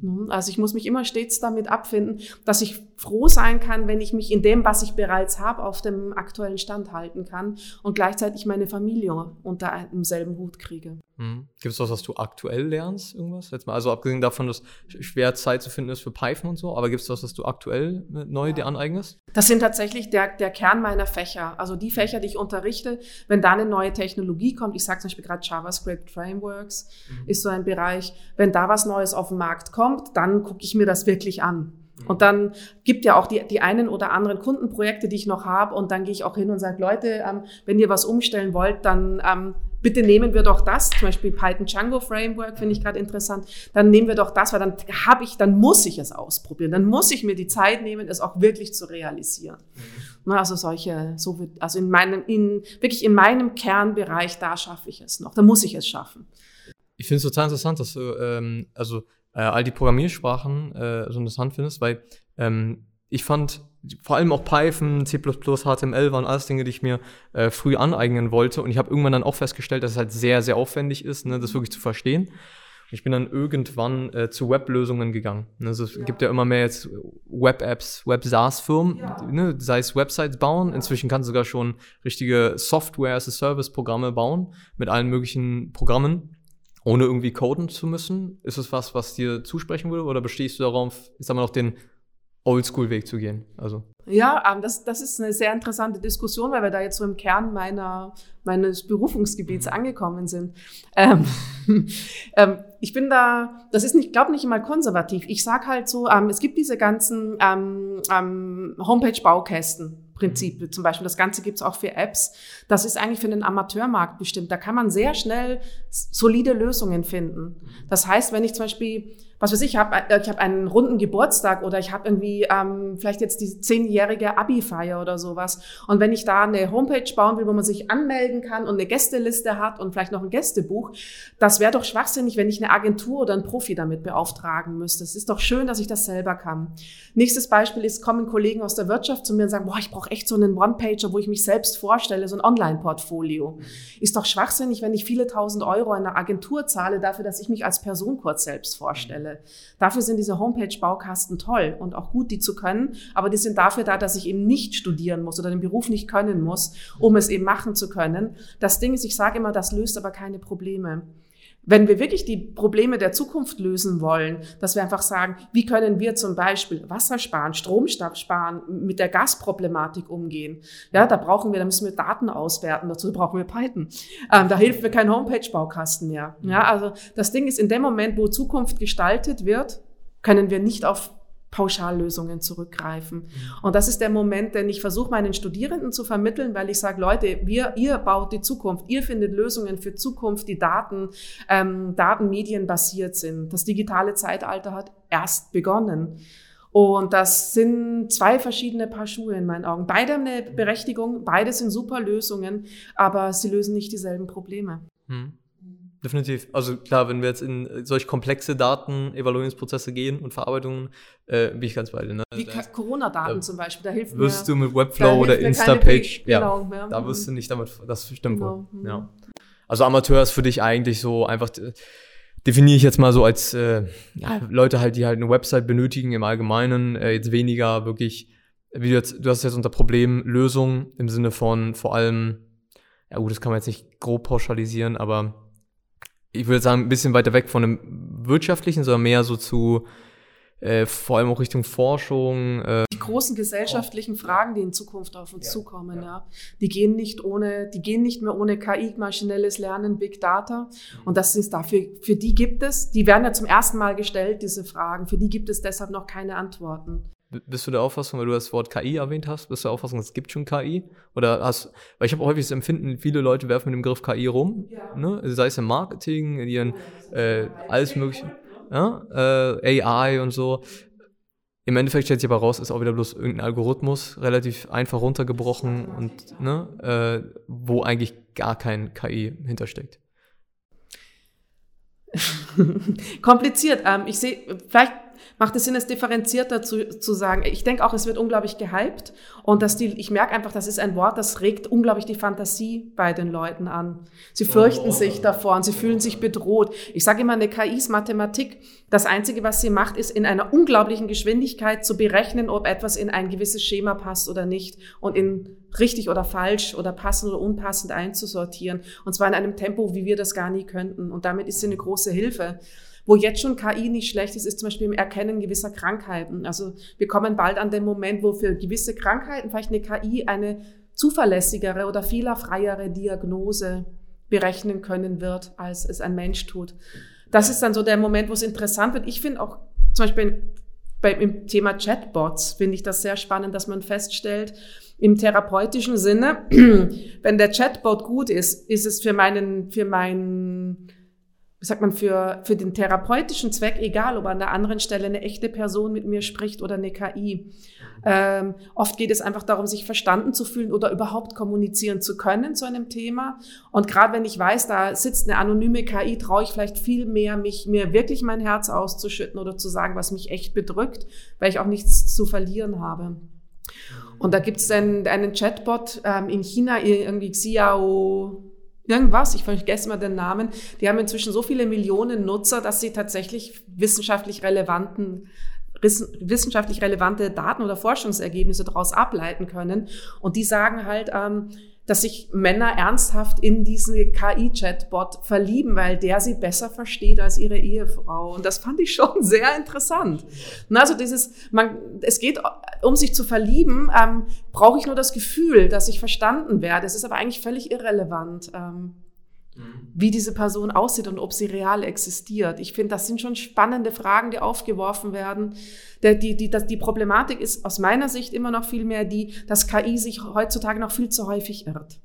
[SPEAKER 3] Mhm. Also ich muss mich immer stets damit abfinden, dass ich froh sein kann, wenn ich mich in dem, was ich bereits habe, auf dem aktuellen Stand halten kann und gleichzeitig meine Familie unter einem selben Hut kriege.
[SPEAKER 2] Mhm. Gibt es was, was du aktuell lernst, irgendwas? Jetzt mal, also abgesehen davon, dass schwer Zeit zu finden ist für Python und so, aber gibt es was, was du aktuell neu ja. dir aneignest?
[SPEAKER 3] Das sind tatsächlich der, der Kern meiner Fächer. Also die Fächer, die ich unterrichte, wenn da eine neue Technologie kommt, ich sage zum Beispiel gerade JavaScript Frameworks, mhm. ist so ein Bereich, wenn da was Neues auf den Markt kommt, dann gucke ich mir das wirklich an. Mhm. Und dann gibt ja auch die, die einen oder anderen Kundenprojekte, die ich noch habe. Und dann gehe ich auch hin und sage, Leute, ähm, wenn ihr was umstellen wollt, dann ähm, bitte nehmen wir doch das, zum Beispiel Python Django Framework finde ich gerade interessant, dann nehmen wir doch das, weil dann habe ich, dann muss ich es ausprobieren, dann muss ich mir die Zeit nehmen, es auch wirklich zu realisieren. Mhm. Also solche, so wird, also in meinem, in, wirklich in meinem Kernbereich, da schaffe ich es noch, da muss ich es schaffen.
[SPEAKER 2] Ich finde es total interessant, dass du, ähm, also äh, all die Programmiersprachen äh, so interessant findest, weil ähm, ich fand vor allem auch Python, C++, HTML waren alles Dinge, die ich mir äh, früh aneignen wollte. Und ich habe irgendwann dann auch festgestellt, dass es halt sehr, sehr aufwendig ist, ne, das wirklich zu verstehen. Und ich bin dann irgendwann äh, zu Weblösungen gegangen. Also es ja. gibt ja immer mehr jetzt Web-Apps, Web-SaaS-Firmen, ja. ne, sei es Websites bauen. Inzwischen kannst du sogar schon richtige Software-as-a-Service-Programme bauen mit allen möglichen Programmen, ohne irgendwie coden zu müssen. Ist es was, was dir zusprechen würde? Oder bestehst du darauf, ich sag mal, noch den Oldschool-Weg zu gehen. Also.
[SPEAKER 3] Ja, ähm, das, das ist eine sehr interessante Diskussion, weil wir da jetzt so im Kern meiner, meines Berufungsgebiets mhm. angekommen sind. Ähm, ähm, ich bin da, das ist nicht, glaube nicht immer konservativ. Ich sag halt so, ähm, es gibt diese ganzen ähm, Homepage-Baukästen. Prinzip. Mhm. Zum Beispiel, das Ganze gibt's auch für Apps. Das ist eigentlich für den Amateurmarkt bestimmt. Da kann man sehr schnell solide Lösungen finden. Mhm. Das heißt, wenn ich zum Beispiel was weiß ich, ich habe äh, ich hab einen runden Geburtstag oder ich habe irgendwie ähm, vielleicht jetzt die zehnjährige Abi-Feier oder sowas. Und wenn ich da eine Homepage bauen will, wo man sich anmelden kann und eine Gästeliste hat und vielleicht noch ein Gästebuch, das wäre doch schwachsinnig, wenn ich eine Agentur oder einen Profi damit beauftragen müsste. Es ist doch schön, dass ich das selber kann. Nächstes Beispiel ist, kommen Kollegen aus der Wirtschaft zu mir und sagen, boah, ich brauche echt so einen One-Pager, wo ich mich selbst vorstelle, so ein Online-Portfolio. Ist doch schwachsinnig, wenn ich viele tausend Euro einer Agentur zahle dafür, dass ich mich als Person kurz selbst vorstelle. Stelle. Dafür sind diese Homepage-Baukasten toll und auch gut, die zu können, aber die sind dafür da, dass ich eben nicht studieren muss oder den Beruf nicht können muss, um es eben machen zu können. Das Ding ist, ich sage immer, das löst aber keine Probleme. Wenn wir wirklich die Probleme der Zukunft lösen wollen, dass wir einfach sagen, wie können wir zum Beispiel Wasser sparen, Strom sparen, mit der Gasproblematik umgehen, ja, da brauchen wir, da müssen wir Daten auswerten, dazu brauchen wir Python. Ähm, da hilft mir kein Homepage-Baukasten mehr. Ja, also das Ding ist, in dem Moment, wo Zukunft gestaltet wird, können wir nicht auf Pauschallösungen zurückgreifen. Und das ist der Moment, den ich versuche, meinen Studierenden zu vermitteln, weil ich sage, Leute, wir, ihr baut die Zukunft, ihr findet Lösungen für Zukunft, die Daten, ähm, Datenmedien basiert sind. Das digitale Zeitalter hat erst begonnen. Und das sind zwei verschiedene Paar Schuhe in meinen Augen. Beide haben eine Berechtigung, beide sind super Lösungen, aber sie lösen nicht dieselben Probleme. Hm.
[SPEAKER 2] Definitiv. Also klar, wenn wir jetzt in äh, solch komplexe Daten-Evaluierungsprozesse gehen und Verarbeitungen, äh, bin ich ganz bei dir. Ne?
[SPEAKER 3] Wie Corona-Daten zum Beispiel, da hilft
[SPEAKER 2] wirst mir, du mit Webflow oder Instapage, ja, genau, ja, da wirst du nicht damit, das stimmt genau. wohl. Ja. Also Amateur ist für dich eigentlich so einfach, definiere ich jetzt mal so als äh, ja, Leute halt, die halt eine Website benötigen im Allgemeinen, äh, jetzt weniger wirklich, wie du jetzt, du hast jetzt unter Problemlösung im Sinne von vor allem, ja gut, das kann man jetzt nicht grob pauschalisieren, aber ich würde sagen, ein bisschen weiter weg von dem wirtschaftlichen, sondern mehr so zu äh, vor allem auch Richtung Forschung.
[SPEAKER 3] Äh die großen gesellschaftlichen Fragen, die in Zukunft auf uns ja, zukommen, ja. ja. die gehen nicht ohne, die gehen nicht mehr ohne KI, maschinelles Lernen, Big Data. Und das ist dafür, für die gibt es, die werden ja zum ersten Mal gestellt, diese Fragen. Für die gibt es deshalb noch keine Antworten.
[SPEAKER 2] Bist du der Auffassung, weil du das Wort KI erwähnt hast, bist du der Auffassung, es gibt schon KI? Oder hast, weil ich habe häufig das Empfinden, viele Leute werfen mit dem Begriff KI rum, ja. ne? sei es im Marketing, in ihren, äh, alles mögliche, ja? äh, AI und so. Im Endeffekt stellt sich aber raus, ist auch wieder bloß irgendein Algorithmus, relativ einfach runtergebrochen und, ne, äh, wo eigentlich gar kein KI hintersteckt.
[SPEAKER 3] Kompliziert. Ähm, ich sehe, vielleicht macht es Sinn, es differenzierter zu, zu sagen. Ich denke auch, es wird unglaublich gehypt und dass die, ich merke einfach, das ist ein Wort, das regt unglaublich die Fantasie bei den Leuten an. Sie fürchten oh. sich davor und sie fühlen sich bedroht. Ich sage immer, eine KI ist Mathematik. Das Einzige, was sie macht, ist in einer unglaublichen Geschwindigkeit zu berechnen, ob etwas in ein gewisses Schema passt oder nicht und in richtig oder falsch oder passend oder unpassend einzusortieren. Und zwar in einem Tempo, wie wir das gar nie könnten. Und damit ist sie eine große Hilfe. Wo jetzt schon KI nicht schlecht ist, ist zum Beispiel im Erkennen gewisser Krankheiten. Also wir kommen bald an den Moment, wo für gewisse Krankheiten vielleicht eine KI eine zuverlässigere oder fehlerfreiere Diagnose berechnen können wird, als es ein Mensch tut. Das ist dann so der Moment, wo es interessant wird. Ich finde auch zum Beispiel beim Thema Chatbots finde ich das sehr spannend, dass man feststellt, im therapeutischen Sinne, wenn der Chatbot gut ist, ist es für meinen, für meinen sagt man, für, für den therapeutischen Zweck, egal ob an der anderen Stelle eine echte Person mit mir spricht oder eine KI. Ähm, oft geht es einfach darum, sich verstanden zu fühlen oder überhaupt kommunizieren zu können zu einem Thema. Und gerade wenn ich weiß, da sitzt eine anonyme KI, traue ich vielleicht viel mehr, mich mir wirklich mein Herz auszuschütten oder zu sagen, was mich echt bedrückt, weil ich auch nichts zu verlieren habe. Und da gibt es einen, einen Chatbot ähm, in China, irgendwie Xiao irgendwas, ich vergesse mal den Namen, die haben inzwischen so viele Millionen Nutzer, dass sie tatsächlich wissenschaftlich relevanten wissenschaftlich relevante Daten oder Forschungsergebnisse daraus ableiten können. Und die sagen halt, ähm, dass sich Männer ernsthaft in diesen KI-Chatbot verlieben, weil der sie besser versteht als ihre Ehefrau. Und das fand ich schon sehr interessant. Und also dieses, man, es geht, um sich zu verlieben, ähm, brauche ich nur das Gefühl, dass ich verstanden werde. Es ist aber eigentlich völlig irrelevant. Ähm, Mhm. wie diese Person aussieht und ob sie real existiert. Ich finde, das sind schon spannende Fragen, die aufgeworfen werden. Der, die, die, das, die Problematik ist aus meiner Sicht immer noch viel mehr die, dass KI sich heutzutage noch viel zu häufig irrt.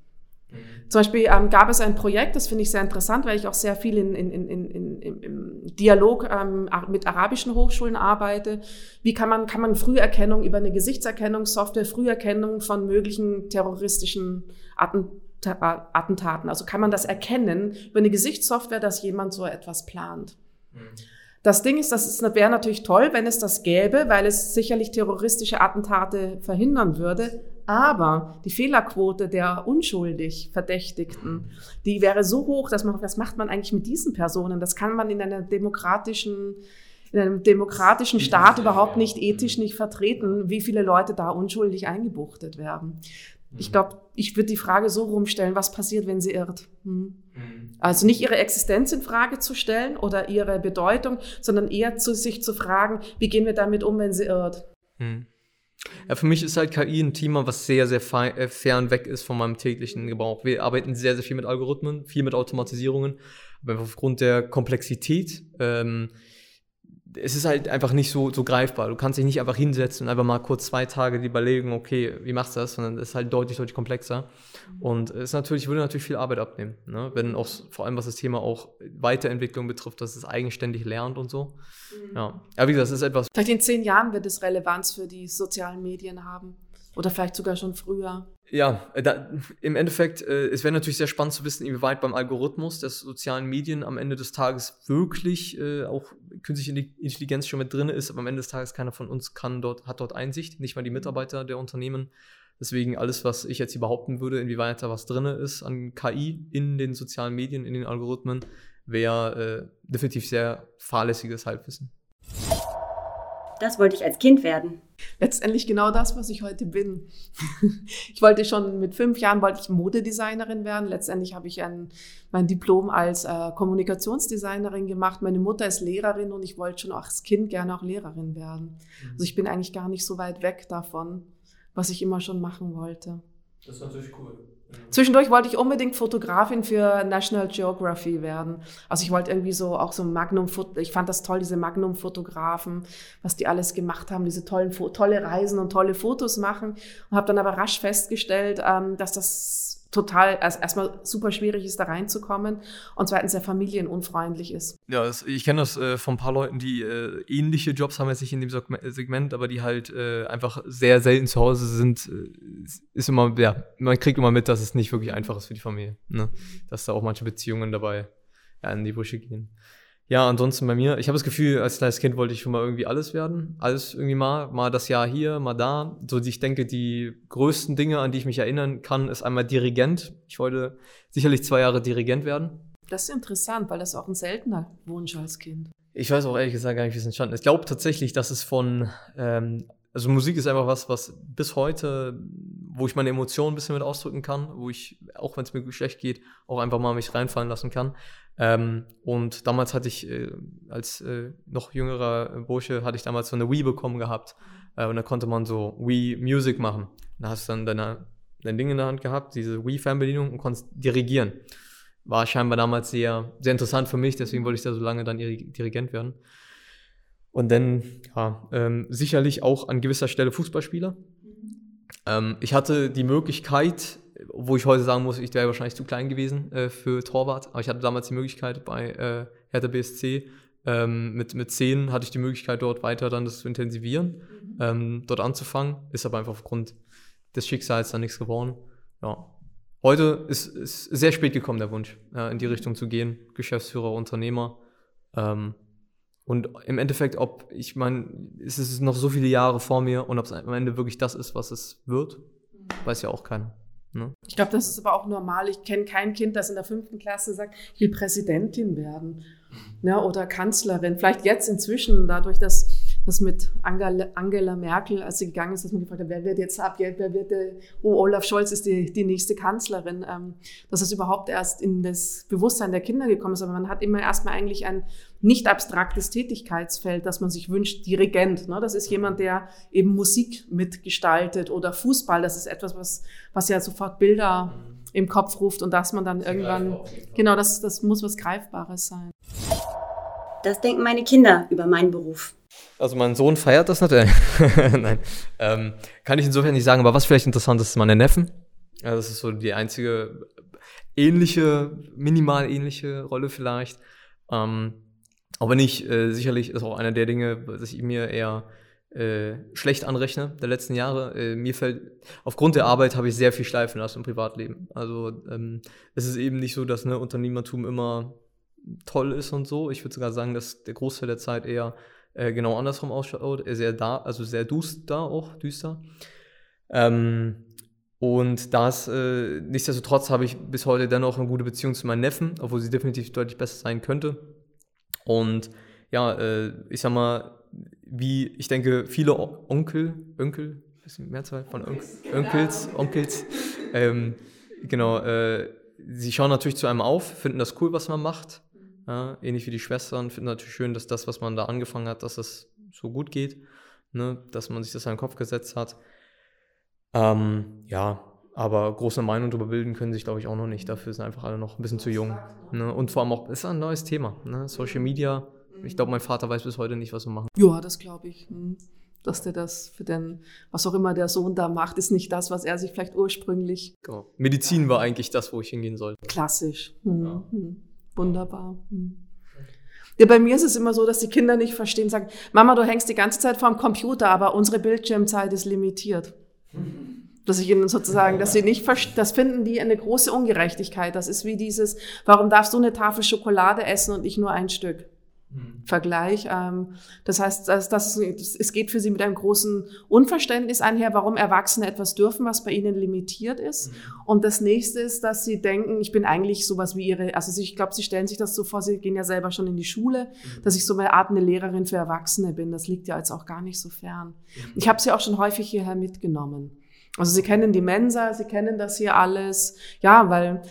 [SPEAKER 3] Mhm. Zum Beispiel ähm, gab es ein Projekt, das finde ich sehr interessant, weil ich auch sehr viel in, in, in, in, im Dialog ähm, mit arabischen Hochschulen arbeite. Wie kann man, kann man Früherkennung über eine Gesichtserkennungssoftware, Früherkennung von möglichen terroristischen Attentaten Attentaten. Also kann man das erkennen über eine Gesichtssoftware, dass jemand so etwas plant. Mhm. Das Ding ist, das wäre natürlich toll, wenn es das gäbe, weil es sicherlich terroristische Attentate verhindern würde. Aber die Fehlerquote der unschuldig Verdächtigten, die wäre so hoch, dass man, was macht man eigentlich mit diesen Personen? Das kann man in einer demokratischen in einem demokratischen Staat überhaupt nicht ethisch nicht vertreten, wie viele Leute da unschuldig eingebuchtet werden. Ich mhm. glaube, ich würde die Frage so rumstellen, was passiert, wenn sie irrt? Hm. Mhm. Also nicht ihre Existenz in Frage zu stellen oder ihre Bedeutung, sondern eher zu sich zu fragen, wie gehen wir damit um, wenn sie irrt?
[SPEAKER 2] Hm. Ja, für mich ist halt KI ein Thema, was sehr, sehr äh, fern weg ist von meinem täglichen Gebrauch. Wir arbeiten sehr, sehr viel mit Algorithmen, viel mit Automatisierungen, aber aufgrund der Komplexität ähm, es ist halt einfach nicht so, so greifbar. Du kannst dich nicht einfach hinsetzen und einfach mal kurz zwei Tage überlegen, okay, wie machst du das, sondern es ist halt deutlich, deutlich komplexer. Und es natürlich, würde natürlich viel Arbeit abnehmen, ne? wenn auch, vor allem was das Thema auch Weiterentwicklung betrifft, dass es eigenständig lernt und so. Mhm. Ja. Aber wie gesagt, das ist etwas.
[SPEAKER 3] Vielleicht in zehn Jahren wird es Relevanz für die sozialen Medien haben. Oder vielleicht sogar schon früher.
[SPEAKER 2] Ja, äh, da, im Endeffekt, äh, es wäre natürlich sehr spannend zu wissen, inwieweit beim Algorithmus der sozialen Medien am Ende des Tages wirklich äh, auch künstliche Intelligenz schon mit drin ist, aber am Ende des Tages keiner von uns kann dort, hat dort Einsicht, nicht mal die Mitarbeiter der Unternehmen. Deswegen alles, was ich jetzt hier behaupten würde, inwieweit da was drin ist an KI in den sozialen Medien, in den Algorithmen, wäre äh, definitiv sehr fahrlässiges Halbwissen.
[SPEAKER 1] Das wollte ich als Kind werden.
[SPEAKER 3] Letztendlich genau das, was ich heute bin. Ich wollte schon mit fünf Jahren wollte ich Modedesignerin werden. Letztendlich habe ich ein, mein Diplom als äh, Kommunikationsdesignerin gemacht. Meine Mutter ist Lehrerin und ich wollte schon als Kind gerne auch Lehrerin werden. Mhm. Also ich bin eigentlich gar nicht so weit weg davon, was ich immer schon machen wollte.
[SPEAKER 2] Das ist natürlich cool.
[SPEAKER 3] Zwischendurch wollte ich unbedingt Fotografin für National Geography werden. Also ich wollte irgendwie so auch so Magnum, ich fand das toll, diese Magnum-Fotografen, was die alles gemacht haben, diese tollen, tolle Reisen und tolle Fotos machen. Und habe dann aber rasch festgestellt, ähm, dass das total, also erstmal super schwierig ist, da reinzukommen und zweitens sehr familienunfreundlich ist.
[SPEAKER 2] Ja, das, ich kenne das äh, von ein paar Leuten, die äh, ähnliche Jobs haben jetzt nicht in dem Segment, aber die halt äh, einfach sehr selten zu Hause sind, äh, ist immer, ja, man kriegt immer mit, dass es nicht wirklich einfach ist für die Familie, ne? dass da auch manche Beziehungen dabei ja, in die Brüche gehen. Ja, ansonsten bei mir, ich habe das Gefühl, als kleines Kind wollte ich schon mal irgendwie alles werden. Alles irgendwie mal, mal das Jahr hier, mal da. So, ich denke, die größten Dinge, an die ich mich erinnern kann, ist einmal Dirigent. Ich wollte sicherlich zwei Jahre Dirigent werden.
[SPEAKER 3] Das ist interessant, weil das auch ein seltener Wunsch als Kind.
[SPEAKER 2] Ich weiß auch ehrlich gesagt gar nicht, wie es entstanden ist. Ich glaube tatsächlich, dass es von, ähm, also Musik ist einfach was, was bis heute, wo ich meine Emotionen ein bisschen mit ausdrücken kann, wo ich, auch wenn es mir schlecht geht, auch einfach mal mich reinfallen lassen kann. Ähm, und damals hatte ich, äh, als äh, noch jüngerer Bursche, hatte ich damals so eine Wii bekommen gehabt. Äh, und da konnte man so Wii Music machen. Da hast du dann deine, dein Ding in der Hand gehabt, diese Wii-Fernbedienung und konntest dirigieren. War scheinbar damals sehr, sehr interessant für mich, deswegen wollte ich da so lange dann Dirigent werden. Und dann, ja, ähm, sicherlich auch an gewisser Stelle Fußballspieler. Ähm, ich hatte die Möglichkeit, wo ich heute sagen muss, ich wäre wahrscheinlich zu klein gewesen äh, für Torwart, aber ich hatte damals die Möglichkeit bei äh, Hertha BSC, ähm, mit, mit 10 hatte ich die Möglichkeit, dort weiter dann das zu intensivieren, mhm. ähm, dort anzufangen, ist aber einfach aufgrund des Schicksals dann nichts geworden. Ja. Heute ist, ist sehr spät gekommen, der Wunsch, äh, in die Richtung zu gehen, Geschäftsführer, Unternehmer. Ähm, und im Endeffekt, ob, ich meine, es ist noch so viele Jahre vor mir und ob es am Ende wirklich das ist, was es wird, mhm. weiß ja auch keiner.
[SPEAKER 3] Ne? Ich glaube, das ist aber auch normal. Ich kenne kein Kind, das in der fünften Klasse sagt, ich will Präsidentin werden mhm. ne, oder Kanzlerin. Vielleicht jetzt inzwischen, dadurch, dass das mit Angela, Angela Merkel, als sie gegangen ist, dass man gefragt hat, wer wird jetzt ab, wer wird der, oh, Olaf Scholz ist die, die nächste Kanzlerin, ähm, dass es überhaupt erst in das Bewusstsein der Kinder gekommen ist. Aber man hat immer erstmal eigentlich ein nicht abstraktes Tätigkeitsfeld, das man sich wünscht, Dirigent. Ne? Das ist jemand, der eben Musik mitgestaltet oder Fußball. Das ist etwas, was, was ja sofort Bilder mhm. im Kopf ruft und dass man dann irgendwann, genau, das, das muss was Greifbares sein.
[SPEAKER 1] Das denken meine Kinder über meinen Beruf.
[SPEAKER 2] Also mein Sohn feiert das natürlich. Nein, ähm, kann ich insofern nicht sagen, aber was vielleicht interessant ist, ist meine Neffen. Ja, das ist so die einzige ähnliche, minimal ähnliche Rolle vielleicht. Ähm, aber nicht, äh, sicherlich ist auch einer der Dinge, dass ich mir eher äh, schlecht anrechne der letzten Jahre. Äh, mir fällt, aufgrund der Arbeit habe ich sehr viel schleifen lassen im Privatleben. Also ähm, es ist eben nicht so, dass ne, Unternehmertum immer toll ist und so. Ich würde sogar sagen, dass der Großteil der Zeit eher äh, genau andersrum ausschaut. Sehr da, also sehr düster auch, düster. Ähm, und das, äh, nichtsdestotrotz habe ich bis heute dennoch eine gute Beziehung zu meinen Neffen, obwohl sie definitiv deutlich besser sein könnte. Und ja, äh, ich sag mal, wie ich denke, viele Onkel, Onkel, bisschen Mehrzahl von On Onkels, Onkels, ähm, genau, äh, sie schauen natürlich zu einem auf, finden das cool, was man macht. Ja, ähnlich wie die Schwestern finden natürlich schön, dass das, was man da angefangen hat, dass das so gut geht, ne? dass man sich das in den Kopf gesetzt hat. Ähm, ja, aber große Meinung darüber bilden können sich, glaube ich, auch noch nicht. Dafür sind einfach alle noch ein bisschen zu jung. Ne? Und vor allem auch, ist ein neues Thema. Ne? Social Media. Ich glaube, mein Vater weiß bis heute nicht, was wir machen.
[SPEAKER 3] Ja, das glaube ich. Hm. Dass der das für den, was auch immer der Sohn da macht, ist nicht das, was er sich vielleicht ursprünglich.
[SPEAKER 2] Genau. Medizin war eigentlich das, wo ich hingehen sollte.
[SPEAKER 3] Klassisch. Hm. Ja. Hm. Wunderbar. Hm. Ja, bei mir ist es immer so, dass die Kinder nicht verstehen, sagen, Mama, du hängst die ganze Zeit vorm Computer, aber unsere Bildschirmzeit ist limitiert. Dass ich ihnen sozusagen, dass sie nicht, das finden die eine große Ungerechtigkeit. Das ist wie dieses, warum darfst du eine Tafel Schokolade essen und ich nur ein Stück? Mhm. Vergleich. Ähm, das heißt, das, das, es geht für sie mit einem großen Unverständnis einher, warum Erwachsene etwas dürfen, was bei ihnen limitiert ist. Mhm. Und das nächste ist, dass sie denken, ich bin eigentlich sowas wie ihre, also ich glaube, sie stellen sich das so vor, sie gehen ja selber schon in die Schule, mhm. dass ich so eine Art eine Lehrerin für Erwachsene bin. Das liegt ja jetzt auch gar nicht so fern. Ich habe sie auch schon häufig hierher mitgenommen. Also sie kennen die Mensa, sie kennen das hier alles. Ja, weil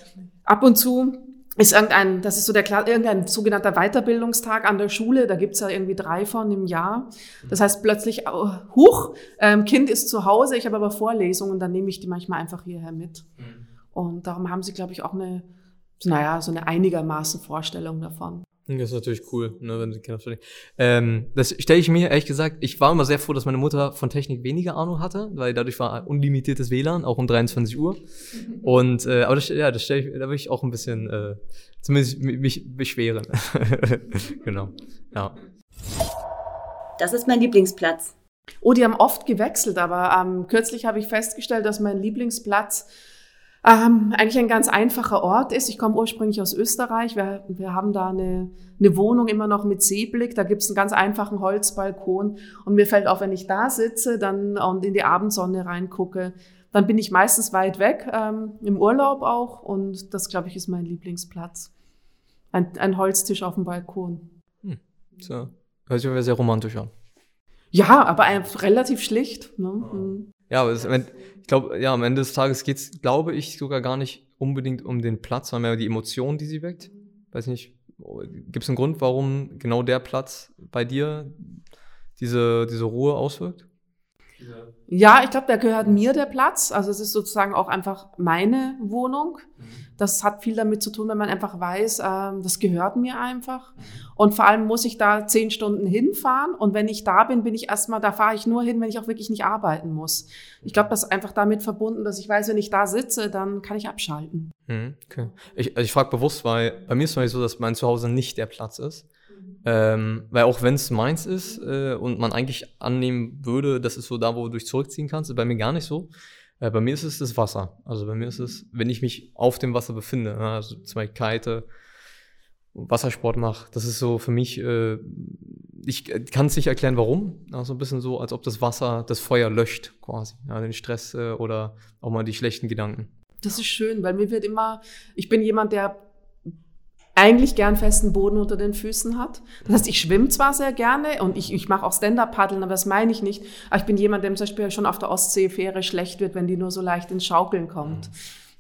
[SPEAKER 3] ab und zu ist irgendein, das ist so der irgendein sogenannter Weiterbildungstag an der Schule, da gibt's ja irgendwie drei von im Jahr. Das heißt plötzlich, oh, huch, ähm, Kind ist zu Hause, ich habe aber Vorlesungen, dann nehme ich die manchmal einfach hierher mit. Mhm. Und darum haben sie, glaube ich, auch eine, naja, so eine einigermaßen Vorstellung davon.
[SPEAKER 2] Das ist natürlich cool, ne, wenn sie Kinder verstehen. Ähm, das stelle ich mir ehrlich gesagt, ich war immer sehr froh, dass meine Mutter von Technik weniger Ahnung hatte, weil dadurch war unlimitiertes WLAN, auch um 23 Uhr. Und äh, aber das, ja, das stelle ich, da will ich auch ein bisschen äh, zumindest mich beschweren. genau. Ja.
[SPEAKER 1] Das ist mein Lieblingsplatz.
[SPEAKER 3] Oh, die haben oft gewechselt, aber ähm, kürzlich habe ich festgestellt, dass mein Lieblingsplatz ähm, eigentlich ein ganz einfacher Ort ist. Ich komme ursprünglich aus Österreich. Wir, wir haben da eine, eine Wohnung immer noch mit Seeblick. Da gibt es einen ganz einfachen Holzbalkon. Und mir fällt auf, wenn ich da sitze dann und in die Abendsonne reingucke, dann bin ich meistens weit weg, ähm, im Urlaub auch. Und das, glaube ich, ist mein Lieblingsplatz. Ein, ein Holztisch auf dem Balkon. Hm.
[SPEAKER 2] So. Hört sich aber sehr romantisch an.
[SPEAKER 3] Ja, aber relativ schlicht. Ne? Hm.
[SPEAKER 2] Ja, aber es, ich glaube, ja, am Ende des Tages geht es, glaube ich, sogar gar nicht unbedingt um den Platz, sondern mehr die Emotionen, die sie weckt. Weiß nicht, gibt es einen Grund, warum genau der Platz bei dir diese, diese Ruhe auswirkt?
[SPEAKER 3] Ja, ich glaube, da gehört mir der Platz. Also es ist sozusagen auch einfach meine Wohnung. Mhm. Das hat viel damit zu tun, wenn man einfach weiß, äh, das gehört mir einfach. Mhm. Und vor allem muss ich da zehn Stunden hinfahren. Und wenn ich da bin, bin ich erstmal, da fahre ich nur hin, wenn ich auch wirklich nicht arbeiten muss. Ich glaube, das ist einfach damit verbunden, dass ich weiß, wenn ich da sitze, dann kann ich abschalten.
[SPEAKER 2] Mhm, okay. Ich, also ich frage bewusst, weil bei mir ist es so, dass mein Zuhause nicht der Platz ist. Ähm, weil auch wenn es meins ist äh, und man eigentlich annehmen würde, das ist so da, wo du dich zurückziehen kannst, ist bei mir gar nicht so. Äh, bei mir ist es das Wasser. Also bei mir ist es, wenn ich mich auf dem Wasser befinde, ne, also zum Beispiel kite, Wassersport mache, das ist so für mich, äh, ich kann es nicht erklären, warum. Also ein bisschen so, als ob das Wasser das Feuer löscht, quasi. Ja, den Stress äh, oder auch mal die schlechten Gedanken.
[SPEAKER 3] Das ist schön, weil mir wird immer, ich bin jemand, der eigentlich gern festen Boden unter den Füßen hat. Das heißt, ich schwimme zwar sehr gerne und ich, ich mache auch Stand-Up-Paddeln, aber das meine ich nicht. Aber ich bin jemand, dem zum Beispiel schon auf der Ostseefähre schlecht wird, wenn die nur so leicht ins Schaukeln kommt.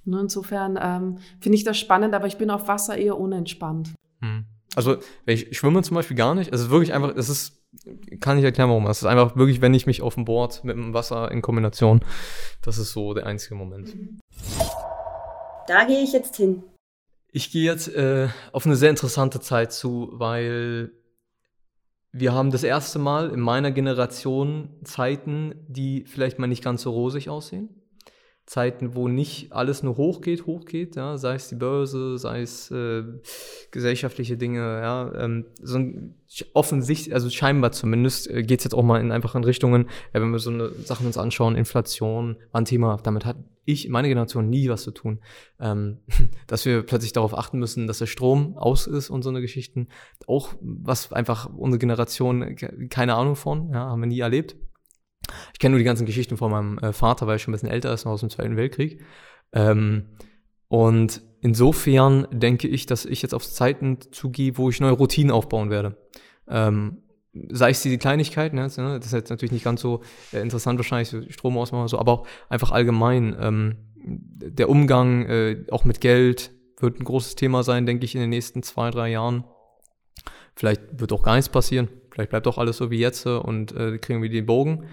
[SPEAKER 3] Mhm. Insofern ähm, finde ich das spannend, aber ich bin auf Wasser eher unentspannt.
[SPEAKER 2] Mhm. Also ich schwimme zum Beispiel gar nicht. Es ist wirklich einfach, es ist, kann ich erklären, warum. Es ist einfach wirklich, wenn ich mich auf dem Board mit dem Wasser in Kombination, das ist so der einzige Moment.
[SPEAKER 1] Da gehe ich jetzt hin.
[SPEAKER 2] Ich gehe jetzt äh, auf eine sehr interessante Zeit zu, weil wir haben das erste Mal in meiner Generation Zeiten, die vielleicht mal nicht ganz so rosig aussehen. Zeiten, wo nicht alles nur hochgeht, hochgeht, ja, sei es die Börse, sei es äh, gesellschaftliche Dinge, ja, ähm, so ein offensichtlich, also scheinbar zumindest, äh, geht es jetzt auch mal in einfachen Richtungen, ja, wenn wir so eine Sachen uns anschauen, Inflation war ein Thema, damit hat ich, meine Generation, nie was zu tun. Ähm, dass wir plötzlich darauf achten müssen, dass der Strom aus ist und so eine Geschichten, auch was einfach unsere Generation keine Ahnung von, ja, haben wir nie erlebt. Ich kenne nur die ganzen Geschichten von meinem äh, Vater, weil er schon ein bisschen älter ist, noch aus dem Zweiten Weltkrieg. Ähm, und insofern denke ich, dass ich jetzt auf Zeiten zugehe, wo ich neue Routinen aufbauen werde. Ähm, sei es die Kleinigkeiten, ne, das ist jetzt natürlich nicht ganz so äh, interessant wahrscheinlich, so Strom ausmachen so, aber auch einfach allgemein. Ähm, der Umgang äh, auch mit Geld wird ein großes Thema sein, denke ich, in den nächsten zwei, drei Jahren. Vielleicht wird auch gar nichts passieren. Vielleicht bleibt auch alles so wie jetzt und äh, kriegen wir den Bogen.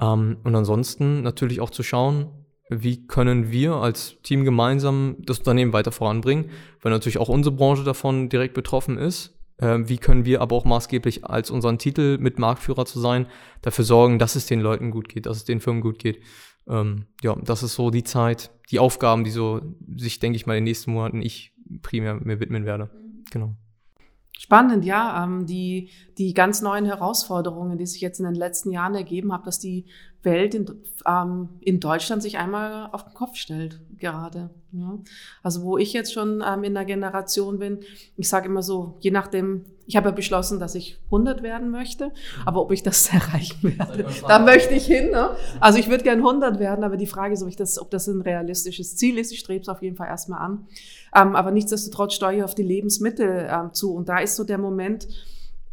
[SPEAKER 2] Ähm, und ansonsten natürlich auch zu schauen, wie können wir als Team gemeinsam das Unternehmen weiter voranbringen, weil natürlich auch unsere Branche davon direkt betroffen ist. Äh, wie können wir aber auch maßgeblich als unseren Titel mit Marktführer zu sein, dafür sorgen, dass es den Leuten gut geht, dass es den Firmen gut geht. Ähm, ja, das ist so die Zeit, die Aufgaben, die so sich, denke ich mal, in den nächsten Monaten ich primär mir widmen werde. Genau.
[SPEAKER 3] Spannend, ja. Ähm, die, die ganz neuen Herausforderungen, die sich jetzt in den letzten Jahren ergeben haben, dass die Welt in, ähm, in Deutschland sich einmal auf den Kopf stellt, gerade. Also wo ich jetzt schon ähm, in der Generation bin, ich sage immer so, je nachdem, ich habe ja beschlossen, dass ich 100 werden möchte, aber ob ich das erreichen werde, da möchte ich hin. Ne? Also ich würde gern 100 werden, aber die Frage ist, ob, ich das, ob das ein realistisches Ziel ist. Ich strebe es auf jeden Fall erstmal an. Ähm, aber nichtsdestotrotz steuere ich auf die Lebensmittel ähm, zu. Und da ist so der Moment,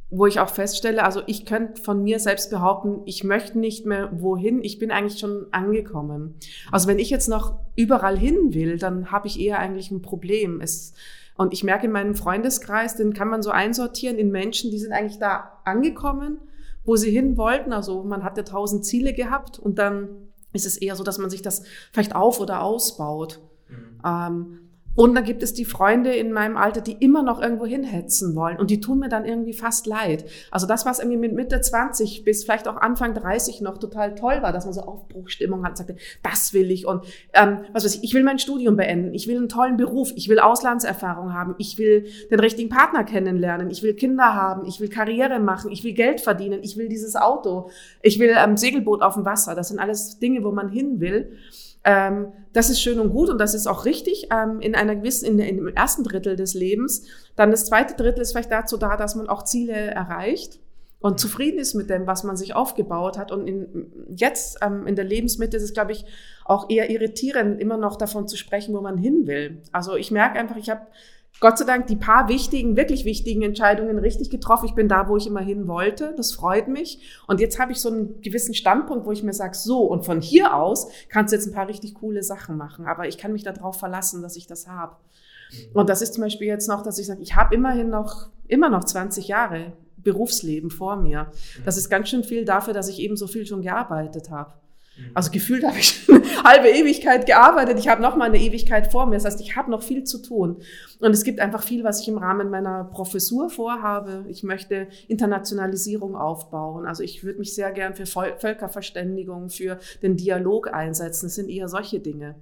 [SPEAKER 3] wo ich auch feststelle, also ich könnte von mir selbst behaupten, ich möchte nicht mehr wohin, ich bin eigentlich schon angekommen. Also wenn ich jetzt noch überall hin will, dann habe ich eher eigentlich ein Problem. Es, und ich merke in meinem Freundeskreis, den kann man so einsortieren in Menschen, die sind eigentlich da angekommen, wo sie hin wollten. Also man hat ja tausend Ziele gehabt und dann ist es eher so, dass man sich das vielleicht auf oder ausbaut. Mhm. Ähm, und dann gibt es die Freunde in meinem Alter, die immer noch irgendwo hinhetzen wollen. Und die tun mir dann irgendwie fast leid. Also das, was irgendwie mit Mitte 20 bis vielleicht auch Anfang 30 noch total toll war, dass man so Aufbruchstimmung hat und sagte, das will ich. Und ähm, was weiß ich, ich will mein Studium beenden, ich will einen tollen Beruf, ich will Auslandserfahrung haben, ich will den richtigen Partner kennenlernen, ich will Kinder haben, ich will Karriere machen, ich will Geld verdienen, ich will dieses Auto, ich will ähm, Segelboot auf dem Wasser. Das sind alles Dinge, wo man hin will. Ähm, das ist schön und gut und das ist auch richtig ähm, in einer gewissen, in, in, im ersten Drittel des Lebens. Dann das zweite Drittel ist vielleicht dazu da, dass man auch Ziele erreicht und zufrieden ist mit dem, was man sich aufgebaut hat. Und in, jetzt ähm, in der Lebensmitte ist es, glaube ich, auch eher irritierend, immer noch davon zu sprechen, wo man hin will. Also ich merke einfach, ich habe Gott sei Dank die paar wichtigen, wirklich wichtigen Entscheidungen richtig getroffen. Ich bin da, wo ich immer hin wollte. Das freut mich. Und jetzt habe ich so einen gewissen Standpunkt, wo ich mir sage, so, und von hier aus kannst du jetzt ein paar richtig coole Sachen machen. Aber ich kann mich darauf verlassen, dass ich das habe. Und das ist zum Beispiel jetzt noch, dass ich sage, ich habe immerhin noch, immer noch 20 Jahre Berufsleben vor mir. Das ist ganz schön viel dafür, dass ich eben so viel schon gearbeitet habe. Mhm. Also gefühlt habe ich eine halbe Ewigkeit gearbeitet. Ich habe noch mal eine Ewigkeit vor mir. Das heißt, ich habe noch viel zu tun. Und es gibt einfach viel, was ich im Rahmen meiner Professur vorhabe. Ich möchte Internationalisierung aufbauen. Also ich würde mich sehr gern für Völkerverständigung, für den Dialog einsetzen. Das sind eher solche Dinge.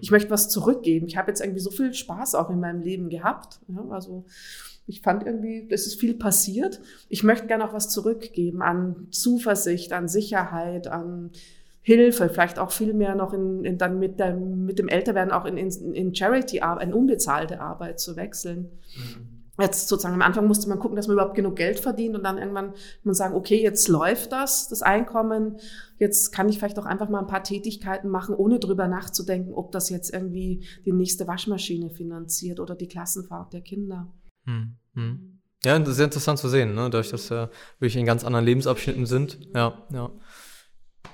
[SPEAKER 3] Ich möchte was zurückgeben. Ich habe jetzt irgendwie so viel Spaß auch in meinem Leben gehabt. Ja, also ich fand irgendwie, es ist viel passiert. Ich möchte gerne auch was zurückgeben an Zuversicht, an Sicherheit, an Hilfe, vielleicht auch viel mehr noch in, in dann mit, der, mit dem Älterwerden auch in, in, in Charity-Arbeit, in unbezahlte Arbeit zu wechseln. Mhm. Jetzt sozusagen am Anfang musste man gucken, dass man überhaupt genug Geld verdient und dann irgendwann man sagen, okay, jetzt läuft das, das Einkommen, jetzt kann ich vielleicht auch einfach mal ein paar Tätigkeiten machen, ohne drüber nachzudenken, ob das jetzt irgendwie die nächste Waschmaschine finanziert oder die Klassenfahrt der Kinder.
[SPEAKER 2] Hm, hm. Ja, das ist sehr interessant zu sehen, ne? dadurch, dass wir wirklich in ganz anderen Lebensabschnitten sind. Ja, ja.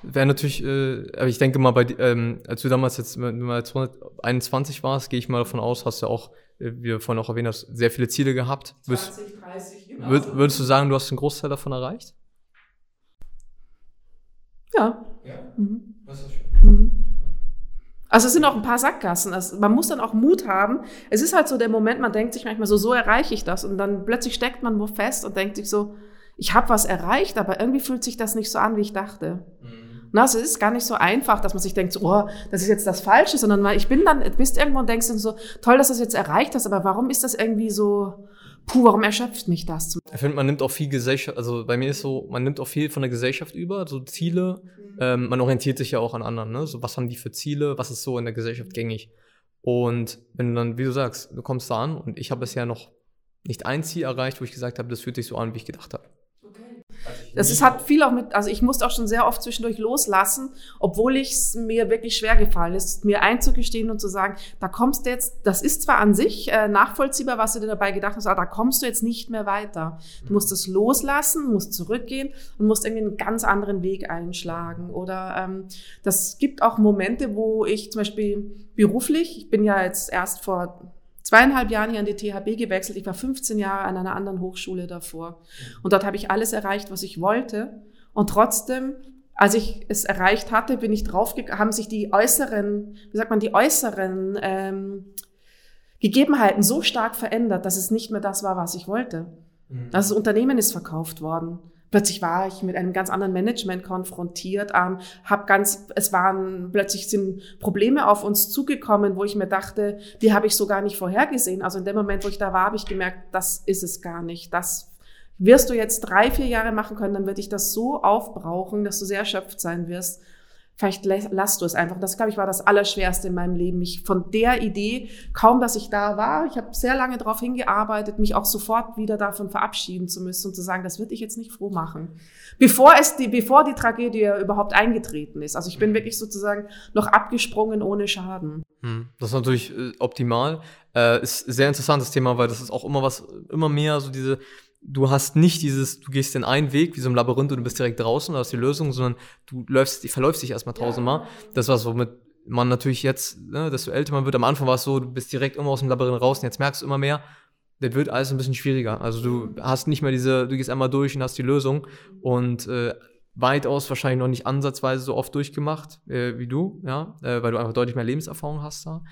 [SPEAKER 2] Wäre natürlich, äh, aber ich denke mal, bei, ähm, als du damals jetzt, du jetzt 121 warst, gehe ich mal davon aus, hast du auch, äh, wie wir vorhin auch erwähnt hast, sehr viele Ziele gehabt.
[SPEAKER 3] 20, 30,
[SPEAKER 2] genau. Würd, würdest du sagen, du hast einen Großteil davon erreicht?
[SPEAKER 3] Ja. Ja. Mhm. Das ist schön. Mhm. Also es sind auch ein paar Sackgassen. Also man muss dann auch Mut haben. Es ist halt so der Moment, man denkt sich manchmal so, so erreiche ich das. Und dann plötzlich steckt man wo fest und denkt sich so, ich habe was erreicht, aber irgendwie fühlt sich das nicht so an, wie ich dachte. Mhm. Na, also es ist gar nicht so einfach, dass man sich denkt, so, oh, das ist jetzt das Falsche, sondern ich bin dann, bist irgendwo und denkst dann so, toll, dass du das jetzt erreicht hast, aber warum ist das irgendwie so, puh, warum erschöpft mich das?
[SPEAKER 2] Ich finde, man nimmt auch viel Gesellschaft, also bei mir ist so, man nimmt auch viel von der Gesellschaft über, so Ziele. Mhm. Ähm, man orientiert sich ja auch an anderen, ne? So, was haben die für Ziele, was ist so in der Gesellschaft gängig? Und wenn du dann, wie du sagst, du kommst da an und ich habe bisher noch nicht ein Ziel erreicht, wo ich gesagt habe, das fühlt sich so an, wie ich gedacht habe.
[SPEAKER 3] Das ist, hat viel auch mit, also ich musste auch schon sehr oft zwischendurch loslassen, obwohl es mir wirklich schwer gefallen ist, mir einzugestehen und zu sagen, da kommst du jetzt, das ist zwar an sich äh, nachvollziehbar, was du dir dabei gedacht hast, aber da kommst du jetzt nicht mehr weiter. Du musst es loslassen, musst zurückgehen und musst irgendwie einen ganz anderen Weg einschlagen. Oder ähm, das gibt auch Momente, wo ich zum Beispiel beruflich, ich bin ja jetzt erst vor zweieinhalb Jahren hier an die THB gewechselt. Ich war 15 Jahre an einer anderen Hochschule davor. Und dort habe ich alles erreicht, was ich wollte. Und trotzdem, als ich es erreicht hatte, bin ich draufgegangen, haben sich die äußeren, wie sagt man, die äußeren ähm, Gegebenheiten so stark verändert, dass es nicht mehr das war, was ich wollte. Mhm. Also das Unternehmen ist verkauft worden. Plötzlich war ich mit einem ganz anderen Management konfrontiert, ähm, hab ganz, es waren plötzlich sind Probleme auf uns zugekommen, wo ich mir dachte, die habe ich so gar nicht vorhergesehen. Also in dem Moment, wo ich da war, habe ich gemerkt, das ist es gar nicht. Das wirst du jetzt drei, vier Jahre machen können, dann wird dich das so aufbrauchen, dass du sehr erschöpft sein wirst. Vielleicht lass du es einfach. Das, glaube ich, war das Allerschwerste in meinem Leben. Mich von der Idee, kaum dass ich da war, ich habe sehr lange darauf hingearbeitet, mich auch sofort wieder davon verabschieden zu müssen und zu sagen, das wird dich jetzt nicht froh machen. Bevor es die, bevor die Tragödie überhaupt eingetreten ist. Also ich bin mhm. wirklich sozusagen noch abgesprungen ohne Schaden.
[SPEAKER 2] Hm, das ist natürlich äh, optimal. Äh, ist sehr interessantes Thema, weil das ist auch immer was, immer mehr so diese du hast nicht dieses, du gehst den einen Weg wie so ein Labyrinth und du bist direkt draußen, du hast die Lösung, sondern du läufst, verläufst dich erstmal tausendmal. Ja. Das war so mit man natürlich jetzt, ne, desto älter man wird, am Anfang war es so, du bist direkt immer aus dem Labyrinth raus und jetzt merkst du immer mehr, das wird alles ein bisschen schwieriger. Also du hast nicht mehr diese, du gehst einmal durch und hast die Lösung und äh, weitaus wahrscheinlich noch nicht ansatzweise so oft durchgemacht äh, wie du, ja, äh, weil du einfach deutlich mehr Lebenserfahrung hast da.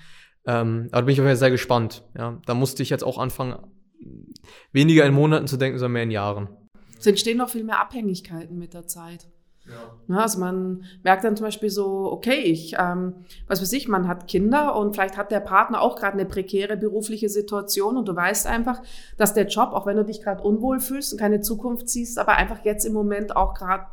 [SPEAKER 2] Ähm, aber da bin ich auf jeden Fall sehr gespannt. Ja, da musste ich jetzt auch anfangen, weniger in Monaten zu denken, sondern mehr in Jahren.
[SPEAKER 3] Es entstehen noch viel mehr Abhängigkeiten mit der Zeit. Ja. also man merkt dann zum Beispiel so, okay, ich, ähm, was weiß ich, man hat Kinder und vielleicht hat der Partner auch gerade eine prekäre berufliche Situation und du weißt einfach, dass der Job, auch wenn du dich gerade unwohl fühlst und keine Zukunft siehst, aber einfach jetzt im Moment auch gerade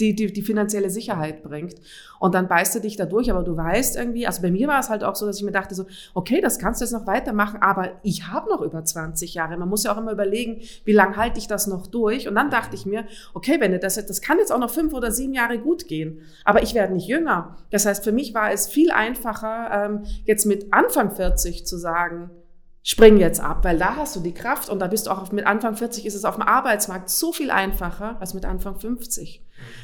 [SPEAKER 3] die, die, die finanzielle Sicherheit bringt. Und dann beißt du dich da durch, aber du weißt irgendwie, also bei mir war es halt auch so, dass ich mir dachte so, okay, das kannst du jetzt noch weitermachen, aber ich habe noch über 20 Jahre. Man muss ja auch immer überlegen, wie lange halte ich das noch durch? Und dann dachte ich mir, okay, wenn du das, das kann jetzt auch noch fünf oder sieben Jahre gut gehen, aber ich werde nicht jünger. Das heißt, für mich war es viel einfacher, ähm, jetzt mit Anfang 40 zu sagen, spring jetzt ab, weil da hast du die Kraft und da bist du auch mit Anfang 40 ist es auf dem Arbeitsmarkt so viel einfacher als mit Anfang 50.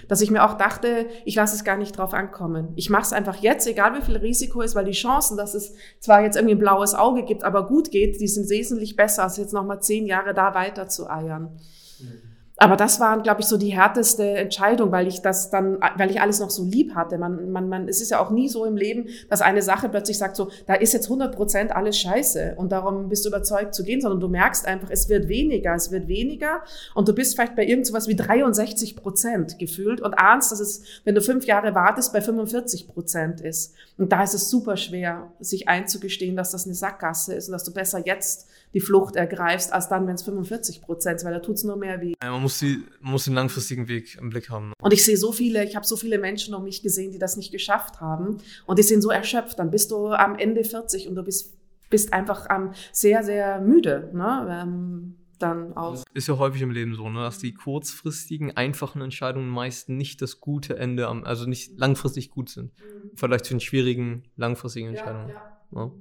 [SPEAKER 3] Dass ich mir auch dachte, ich lasse es gar nicht drauf ankommen. Ich mache es einfach jetzt, egal wie viel Risiko ist, weil die Chancen, dass es zwar jetzt irgendwie ein blaues Auge gibt, aber gut geht, die sind wesentlich besser, als jetzt nochmal zehn Jahre da weiter zu eiern. Mhm. Aber das war, glaube ich, so die härteste Entscheidung, weil ich das dann, weil ich alles noch so lieb hatte. Man, man, man, es ist ja auch nie so im Leben, dass eine Sache plötzlich sagt so, da ist jetzt 100 Prozent alles scheiße und darum bist du überzeugt zu gehen, sondern du merkst einfach, es wird weniger, es wird weniger und du bist vielleicht bei irgendwas wie 63 Prozent gefühlt und ahnst, dass es, wenn du fünf Jahre wartest, bei 45 Prozent ist. Und da ist es super schwer, sich einzugestehen, dass das eine Sackgasse ist und dass du besser jetzt die Flucht ergreifst, als dann, wenn es 45 Prozent ist, weil da tut's nur mehr weh.
[SPEAKER 2] Muss, man muss den langfristigen Weg im Blick haben.
[SPEAKER 3] Und ich sehe so viele, ich habe so viele Menschen um mich gesehen, die das nicht geschafft haben und die sind so erschöpft. Dann bist du am Ende 40 und du bist, bist einfach ähm, sehr, sehr müde. Ne? Ähm, dann auch.
[SPEAKER 2] Ist ja häufig im Leben so, ne, dass die kurzfristigen, einfachen Entscheidungen meist nicht das gute Ende, am, also nicht langfristig gut sind. Mhm. Vielleicht zu den schwierigen, langfristigen Entscheidungen. Ja, ja. Ja.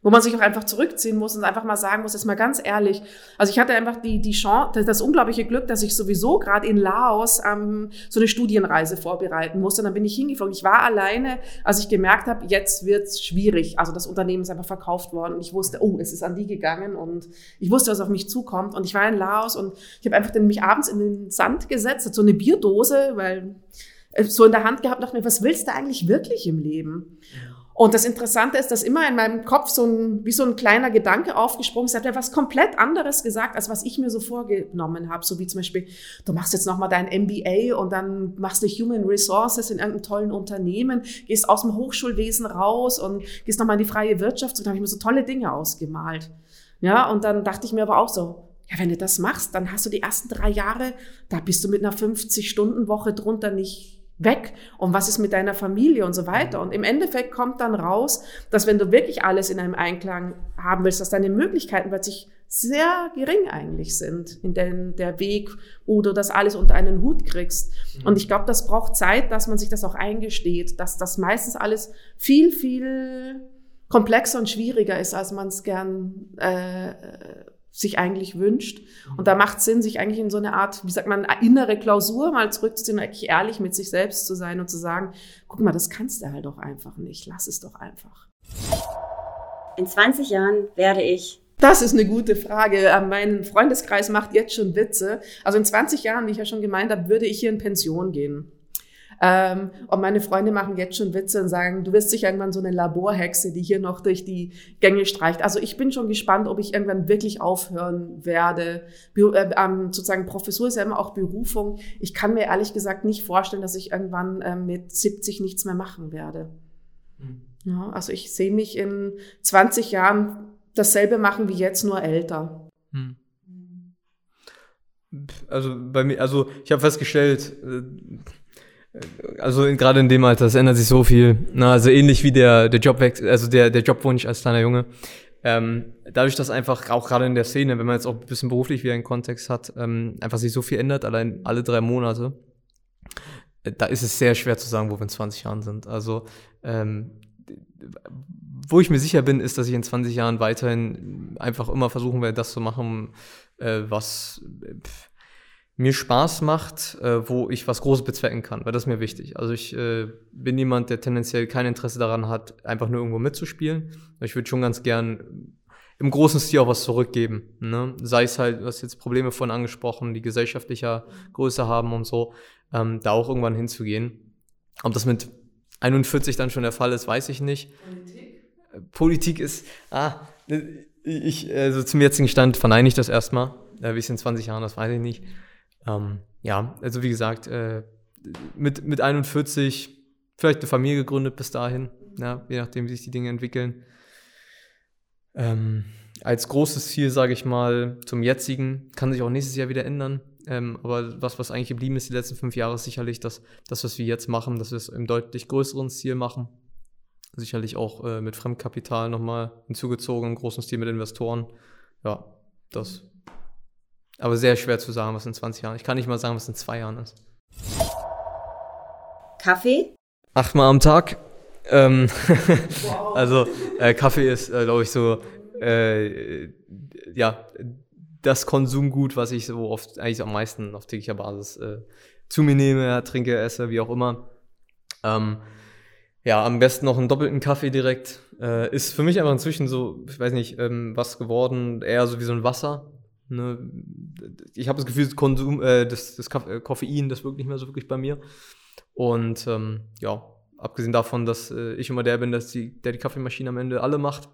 [SPEAKER 3] Wo man sich auch einfach zurückziehen muss und einfach mal sagen muss, jetzt mal ganz ehrlich. Also ich hatte einfach die, die Chance, das, unglaubliche Glück, dass ich sowieso gerade in Laos ähm, so eine Studienreise vorbereiten musste. Und dann bin ich hingeflogen. Ich war alleine, als ich gemerkt habe, jetzt wird's schwierig. Also das Unternehmen ist einfach verkauft worden und ich wusste, oh, es ist an die gegangen und ich wusste, was auf mich zukommt. Und ich war in Laos und ich habe einfach dann mich abends in den Sand gesetzt, so eine Bierdose, weil äh, so in der Hand gehabt, dachte mir, was willst du eigentlich wirklich im Leben? Und das Interessante ist, dass immer in meinem Kopf so ein, wie so ein kleiner Gedanke aufgesprungen ist, hat er was komplett anderes gesagt, als was ich mir so vorgenommen habe. So wie zum Beispiel, du machst jetzt nochmal dein MBA und dann machst du Human Resources in irgendeinem tollen Unternehmen, gehst aus dem Hochschulwesen raus und gehst nochmal in die freie Wirtschaft. Und da habe ich mir so tolle Dinge ausgemalt. Ja, und dann dachte ich mir aber auch so, ja, wenn du das machst, dann hast du die ersten drei Jahre, da bist du mit einer 50-Stunden-Woche drunter nicht weg und was ist mit deiner Familie und so weiter. Und im Endeffekt kommt dann raus, dass wenn du wirklich alles in einem Einklang haben willst, dass deine Möglichkeiten plötzlich sehr gering eigentlich sind in den, der Weg, wo du das alles unter einen Hut kriegst. Mhm. Und ich glaube, das braucht Zeit, dass man sich das auch eingesteht, dass das meistens alles viel, viel komplexer und schwieriger ist, als man es gern äh, sich eigentlich wünscht. Und da macht Sinn, sich eigentlich in so eine Art, wie sagt man, innere Klausur mal zurückzuziehen eigentlich ehrlich mit sich selbst zu sein und zu sagen, guck mal, das kannst du halt doch einfach nicht. Lass es doch einfach.
[SPEAKER 1] In 20 Jahren werde ich
[SPEAKER 3] das ist eine gute Frage. Äh, mein Freundeskreis macht jetzt schon Witze. Also in 20 Jahren, wie ich ja schon gemeint habe, würde ich hier in Pension gehen. Ähm, und meine Freunde machen jetzt schon Witze und sagen, du wirst sicher irgendwann so eine Laborhexe, die hier noch durch die Gänge streicht. Also ich bin schon gespannt, ob ich irgendwann wirklich aufhören werde. Äh, ähm, sozusagen Professur ist ja immer auch Berufung. Ich kann mir ehrlich gesagt nicht vorstellen, dass ich irgendwann äh, mit 70 nichts mehr machen werde. Mhm. Ja, also ich sehe mich in 20 Jahren dasselbe machen wie jetzt, nur älter. Hm.
[SPEAKER 2] Also bei mir, also ich habe festgestellt, äh, also gerade in dem Alter, es ändert sich so viel. Na, also ähnlich wie der, der Jobwechsel, also der, der Jobwunsch als kleiner Junge. Ähm, dadurch, dass einfach auch gerade in der Szene, wenn man jetzt auch ein bisschen beruflich wieder einen Kontext hat, ähm, einfach sich so viel ändert, allein alle drei Monate, äh, da ist es sehr schwer zu sagen, wo wir in 20 Jahren sind. Also ähm, wo ich mir sicher bin, ist, dass ich in 20 Jahren weiterhin einfach immer versuchen werde, das zu machen, äh, was mir Spaß macht, äh, wo ich was Großes bezwecken kann, weil das ist mir wichtig. Also ich äh, bin jemand, der tendenziell kein Interesse daran hat, einfach nur irgendwo mitzuspielen. Ich würde schon ganz gern im großen Stil auch was zurückgeben. Ne? Sei es halt, was jetzt Probleme von angesprochen, die gesellschaftlicher Größe haben und so, ähm, da auch irgendwann hinzugehen. Ob das mit 41 dann schon der Fall ist, weiß ich nicht. Politik? Äh, Politik ist, ah, ich, also zum jetzigen Stand verneine ich das erstmal. Äh, wie es in 20 Jahren, das weiß ich nicht. Ähm, ja, also wie gesagt, äh, mit, mit 41 vielleicht eine Familie gegründet bis dahin, ja, je nachdem, wie sich die Dinge entwickeln. Ähm, als großes Ziel, sage ich mal, zum jetzigen, kann sich auch nächstes Jahr wieder ändern. Ähm, aber was, was eigentlich geblieben ist die letzten fünf Jahre, ist sicherlich das, das was wir jetzt machen, dass wir es im deutlich größeren Stil machen. Sicherlich auch äh, mit Fremdkapital nochmal hinzugezogen, im großen Stil mit Investoren. Ja, das aber sehr schwer zu sagen, was in 20 Jahren. Ich kann nicht mal sagen, was in zwei Jahren ist.
[SPEAKER 1] Kaffee?
[SPEAKER 2] Achtmal am Tag. Ähm, wow. also äh, Kaffee ist, äh, glaube ich, so äh, ja das Konsumgut, was ich so oft eigentlich am meisten auf täglicher Basis äh, zu mir nehme, trinke, esse, wie auch immer. Ähm, ja, am besten noch einen doppelten Kaffee direkt. Äh, ist für mich einfach inzwischen so, ich weiß nicht, ähm, was geworden, eher so wie so ein Wasser. Ne, ich habe das Gefühl, das, Konsum, äh, das, das äh, Koffein, das wirkt nicht mehr so wirklich bei mir. Und ähm, ja, abgesehen davon, dass äh, ich immer der bin, dass die, der die Kaffeemaschine am Ende alle macht,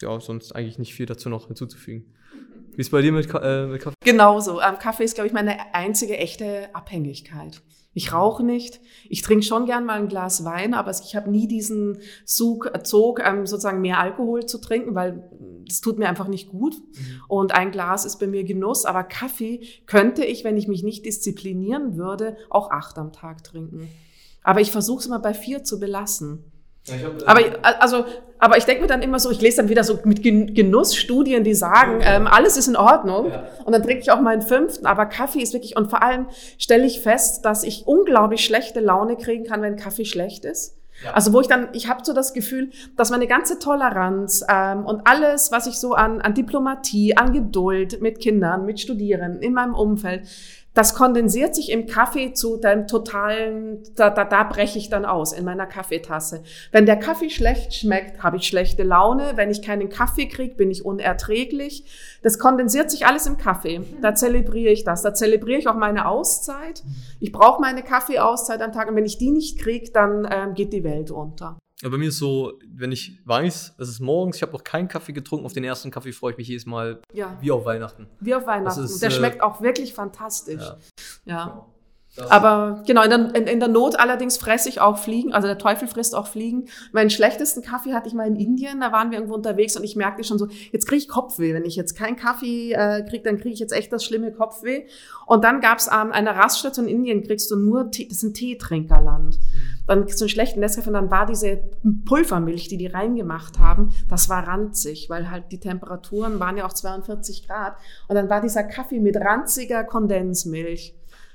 [SPEAKER 2] ja, sonst eigentlich nicht viel dazu noch hinzuzufügen. Wie ist bei dir mit, äh, mit Kaffee?
[SPEAKER 3] Genauso. Ähm, Kaffee ist, glaube ich, meine einzige echte Abhängigkeit. Ich rauche nicht. Ich trinke schon gern mal ein Glas Wein, aber ich habe nie diesen Zug, Zug ähm, sozusagen mehr Alkohol zu trinken, weil das tut mir einfach nicht gut. Mhm. Und ein Glas ist bei mir Genuss, aber Kaffee könnte ich, wenn ich mich nicht disziplinieren würde, auch acht am Tag trinken. Aber ich versuche es immer bei vier zu belassen. Hab, aber äh, also, aber ich denke mir dann immer so, ich lese dann wieder so mit Genussstudien, die sagen, ja. ähm, alles ist in Ordnung. Ja. Und dann trinke ich auch meinen fünften. Aber Kaffee ist wirklich und vor allem stelle ich fest, dass ich unglaublich schlechte Laune kriegen kann, wenn Kaffee schlecht ist. Ja. Also wo ich dann, ich habe so das Gefühl, dass meine ganze Toleranz ähm, und alles, was ich so an, an Diplomatie, an Geduld mit Kindern, mit Studierenden in meinem Umfeld, das kondensiert sich im Kaffee zu deinem totalen, da, da, da breche ich dann aus in meiner Kaffeetasse. Wenn der Kaffee schlecht schmeckt, habe ich schlechte Laune. Wenn ich keinen Kaffee kriege, bin ich unerträglich. Das kondensiert sich alles im Kaffee. Da zelebriere ich das. Da zelebriere ich auch meine Auszeit. Ich brauche meine Kaffeeauszeit am Tag und wenn ich die nicht kriege, dann ähm, geht die Welt unter.
[SPEAKER 2] Ja, bei mir ist so, wenn ich weiß, es ist morgens, ich habe noch keinen Kaffee getrunken, auf den ersten Kaffee freue ich mich jedes Mal ja. wie auf Weihnachten.
[SPEAKER 3] Wie auf Weihnachten. Ist, der äh, schmeckt auch wirklich fantastisch. Ja. ja. Das Aber genau, in der, in, in der, Not allerdings fresse ich auch Fliegen, also der Teufel frisst auch Fliegen. Meinen schlechtesten Kaffee hatte ich mal in Indien, da waren wir irgendwo unterwegs und ich merkte schon so, jetzt kriege ich Kopfweh. Wenn ich jetzt keinen Kaffee äh, kriege, dann kriege ich jetzt echt das schlimme Kopfweh. Und dann gab es ähm, eine Raststation in Indien, kriegst du nur Tee, das ist ein Teetrinkerland. Dann so einen schlechten Nescafé und dann war diese Pulvermilch, die die reingemacht haben, das war ranzig, weil halt die Temperaturen waren ja auch 42 Grad. Und dann war dieser Kaffee mit ranziger Kondensmilch.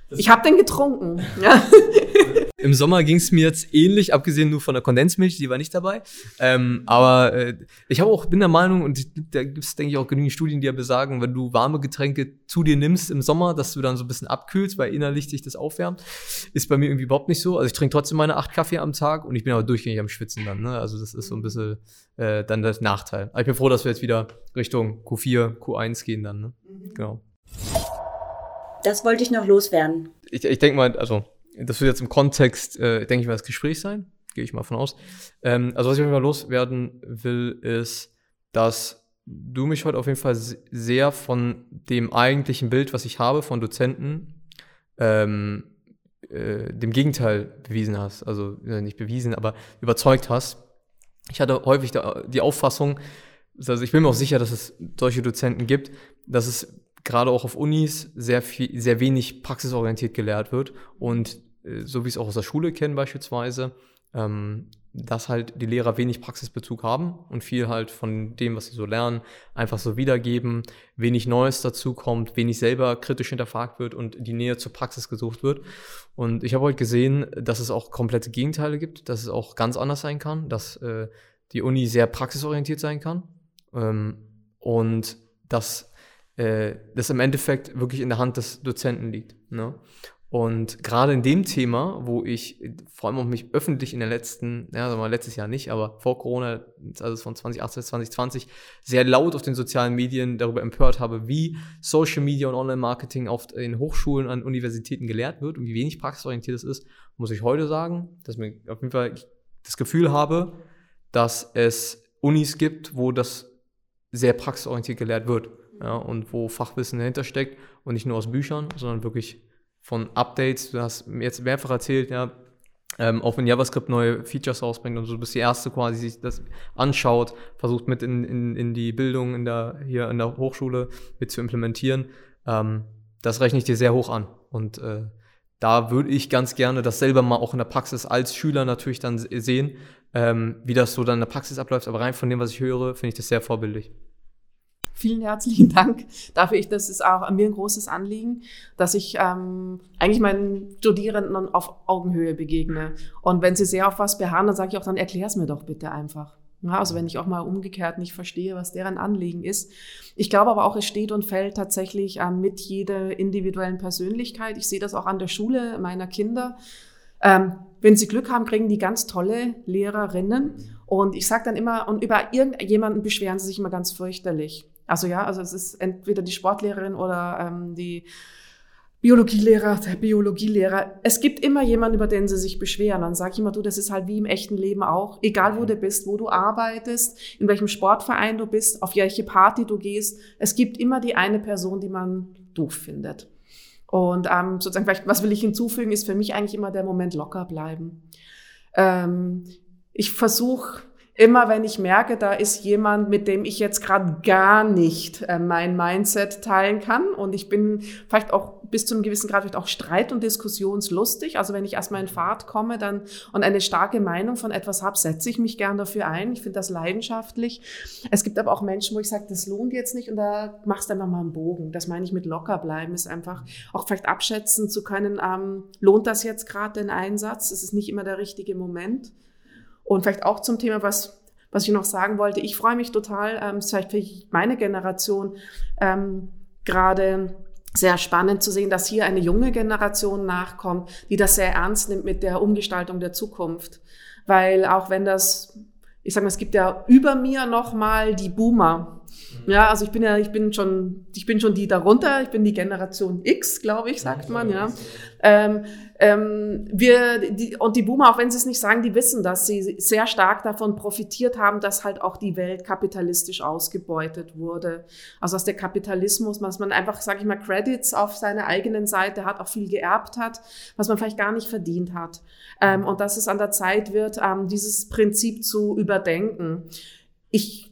[SPEAKER 3] Ich habe den getrunken. Ja.
[SPEAKER 2] Im Sommer ging es mir jetzt ähnlich, abgesehen nur von der Kondensmilch, die war nicht dabei. Ähm, aber äh, ich habe auch bin der Meinung und da gibt es denke ich auch genügend Studien, die ja besagen, wenn du warme Getränke zu dir nimmst im Sommer, dass du dann so ein bisschen abkühlst, weil innerlich dich das aufwärmt. Ist bei mir irgendwie überhaupt nicht so. Also ich trinke trotzdem meine acht Kaffee am Tag und ich bin aber durchgängig am Schwitzen dann. Ne? Also das ist so ein bisschen äh, dann der Nachteil. Aber ich bin froh, dass wir jetzt wieder Richtung Q4, Q1 gehen dann. Ne? Mhm. Genau.
[SPEAKER 1] Das wollte ich noch loswerden.
[SPEAKER 2] Ich, ich denke mal, also, das wird jetzt im Kontext, äh, denke ich mal, das Gespräch sein. Gehe ich mal von aus. Ähm, also, was ich mal loswerden will, ist, dass du mich heute auf jeden Fall sehr von dem eigentlichen Bild, was ich habe von Dozenten, ähm, äh, dem Gegenteil bewiesen hast. Also äh, nicht bewiesen, aber überzeugt hast. Ich hatte häufig die Auffassung, also ich bin mir auch sicher, dass es solche Dozenten gibt, dass es gerade auch auf Unis sehr viel, sehr wenig praxisorientiert gelehrt wird und äh, so wie es auch aus der Schule kennen beispielsweise, ähm, dass halt die Lehrer wenig Praxisbezug haben und viel halt von dem, was sie so lernen, einfach so wiedergeben, wenig Neues dazu kommt, wenig selber kritisch hinterfragt wird und die Nähe zur Praxis gesucht wird. Und ich habe heute gesehen, dass es auch komplette Gegenteile gibt, dass es auch ganz anders sein kann, dass äh, die Uni sehr praxisorientiert sein kann ähm, und dass äh, das im Endeffekt wirklich in der Hand des Dozenten liegt. Ne? Und gerade in dem Thema, wo ich vor allem auch mich öffentlich in den letzten, ja, sagen wir mal letztes Jahr nicht, aber vor Corona, also von 2018 bis 2020, sehr laut auf den sozialen Medien darüber empört habe, wie Social Media und Online-Marketing oft in Hochschulen, an Universitäten gelehrt wird und wie wenig praxisorientiert es ist, muss ich heute sagen, dass mir auf jeden Fall das Gefühl habe, dass es Unis gibt, wo das sehr praxisorientiert gelehrt wird ja, und wo Fachwissen dahinter steckt und nicht nur aus Büchern, sondern wirklich von Updates. Du hast mir jetzt mehrfach erzählt, ja, ähm, auch wenn JavaScript neue Features rausbringt und so, du bist die Erste quasi, die sich das anschaut, versucht mit in, in, in die Bildung in der, hier in der Hochschule mit zu implementieren. Ähm, das rechne ich dir sehr hoch an. Und äh, da würde ich ganz gerne das selber mal auch in der Praxis als Schüler natürlich dann sehen, ähm, wie das so dann in der Praxis abläuft. Aber rein von dem, was ich höre, finde ich das sehr vorbildlich.
[SPEAKER 3] Vielen herzlichen Dank dafür. Ich, das ist auch mir ein großes Anliegen, dass ich ähm, eigentlich meinen Studierenden auf Augenhöhe begegne. Und wenn sie sehr auf was beharren, dann sage ich auch, dann erklär es mir doch bitte einfach. Ja, also wenn ich auch mal umgekehrt nicht verstehe, was deren Anliegen ist. Ich glaube aber auch, es steht und fällt tatsächlich ähm, mit jeder individuellen Persönlichkeit. Ich sehe das auch an der Schule meiner Kinder. Ähm, wenn sie Glück haben, kriegen die ganz tolle Lehrerinnen. Und ich sage dann immer, und über irgendjemanden beschweren sie sich immer ganz fürchterlich. Also ja, also es ist entweder die Sportlehrerin oder ähm, die Biologielehrer, der Biologielehrer. Es gibt immer jemanden, über den sie sich beschweren. Dann sage ich immer, du, das ist halt wie im echten Leben auch. Egal wo du bist, wo du arbeitest, in welchem Sportverein du bist, auf welche Party du gehst. Es gibt immer die eine Person, die man doof findet. Und ähm, sozusagen, vielleicht, was will ich hinzufügen, ist für mich eigentlich immer der Moment locker bleiben. Ähm, ich versuche immer wenn ich merke, da ist jemand, mit dem ich jetzt gerade gar nicht äh, mein Mindset teilen kann und ich bin vielleicht auch bis zu einem gewissen Grad vielleicht auch streit- und diskussionslustig. Also wenn ich erstmal in Fahrt komme dann und eine starke Meinung von etwas habe, setze ich mich gern dafür ein. Ich finde das leidenschaftlich. Es gibt aber auch Menschen, wo ich sage, das lohnt jetzt nicht und da machst du einfach mal einen Bogen. Das meine ich mit locker bleiben, ist einfach auch vielleicht abschätzen zu können, ähm, lohnt das jetzt gerade den Einsatz? Es ist nicht immer der richtige Moment. Und vielleicht auch zum Thema, was, was ich noch sagen wollte. Ich freue mich total, ähm, vielleicht für meine Generation ähm, gerade sehr spannend zu sehen, dass hier eine junge Generation nachkommt, die das sehr ernst nimmt mit der Umgestaltung der Zukunft. Weil auch wenn das, ich sage mal, es gibt ja über mir nochmal die Boomer. Ja, also ich bin ja, ich bin schon, ich bin schon die darunter, ich bin die Generation X, glaube ich, sagt man, ja. Ähm, ähm, wir, die, und die Boomer, auch wenn sie es nicht sagen, die wissen, dass sie sehr stark davon profitiert haben, dass halt auch die Welt kapitalistisch ausgebeutet wurde. Also dass der Kapitalismus, was man einfach, sage ich mal, Credits auf seiner eigenen Seite hat, auch viel geerbt hat, was man vielleicht gar nicht verdient hat. Ähm, und dass es an der Zeit wird, ähm, dieses Prinzip zu überdenken. Ich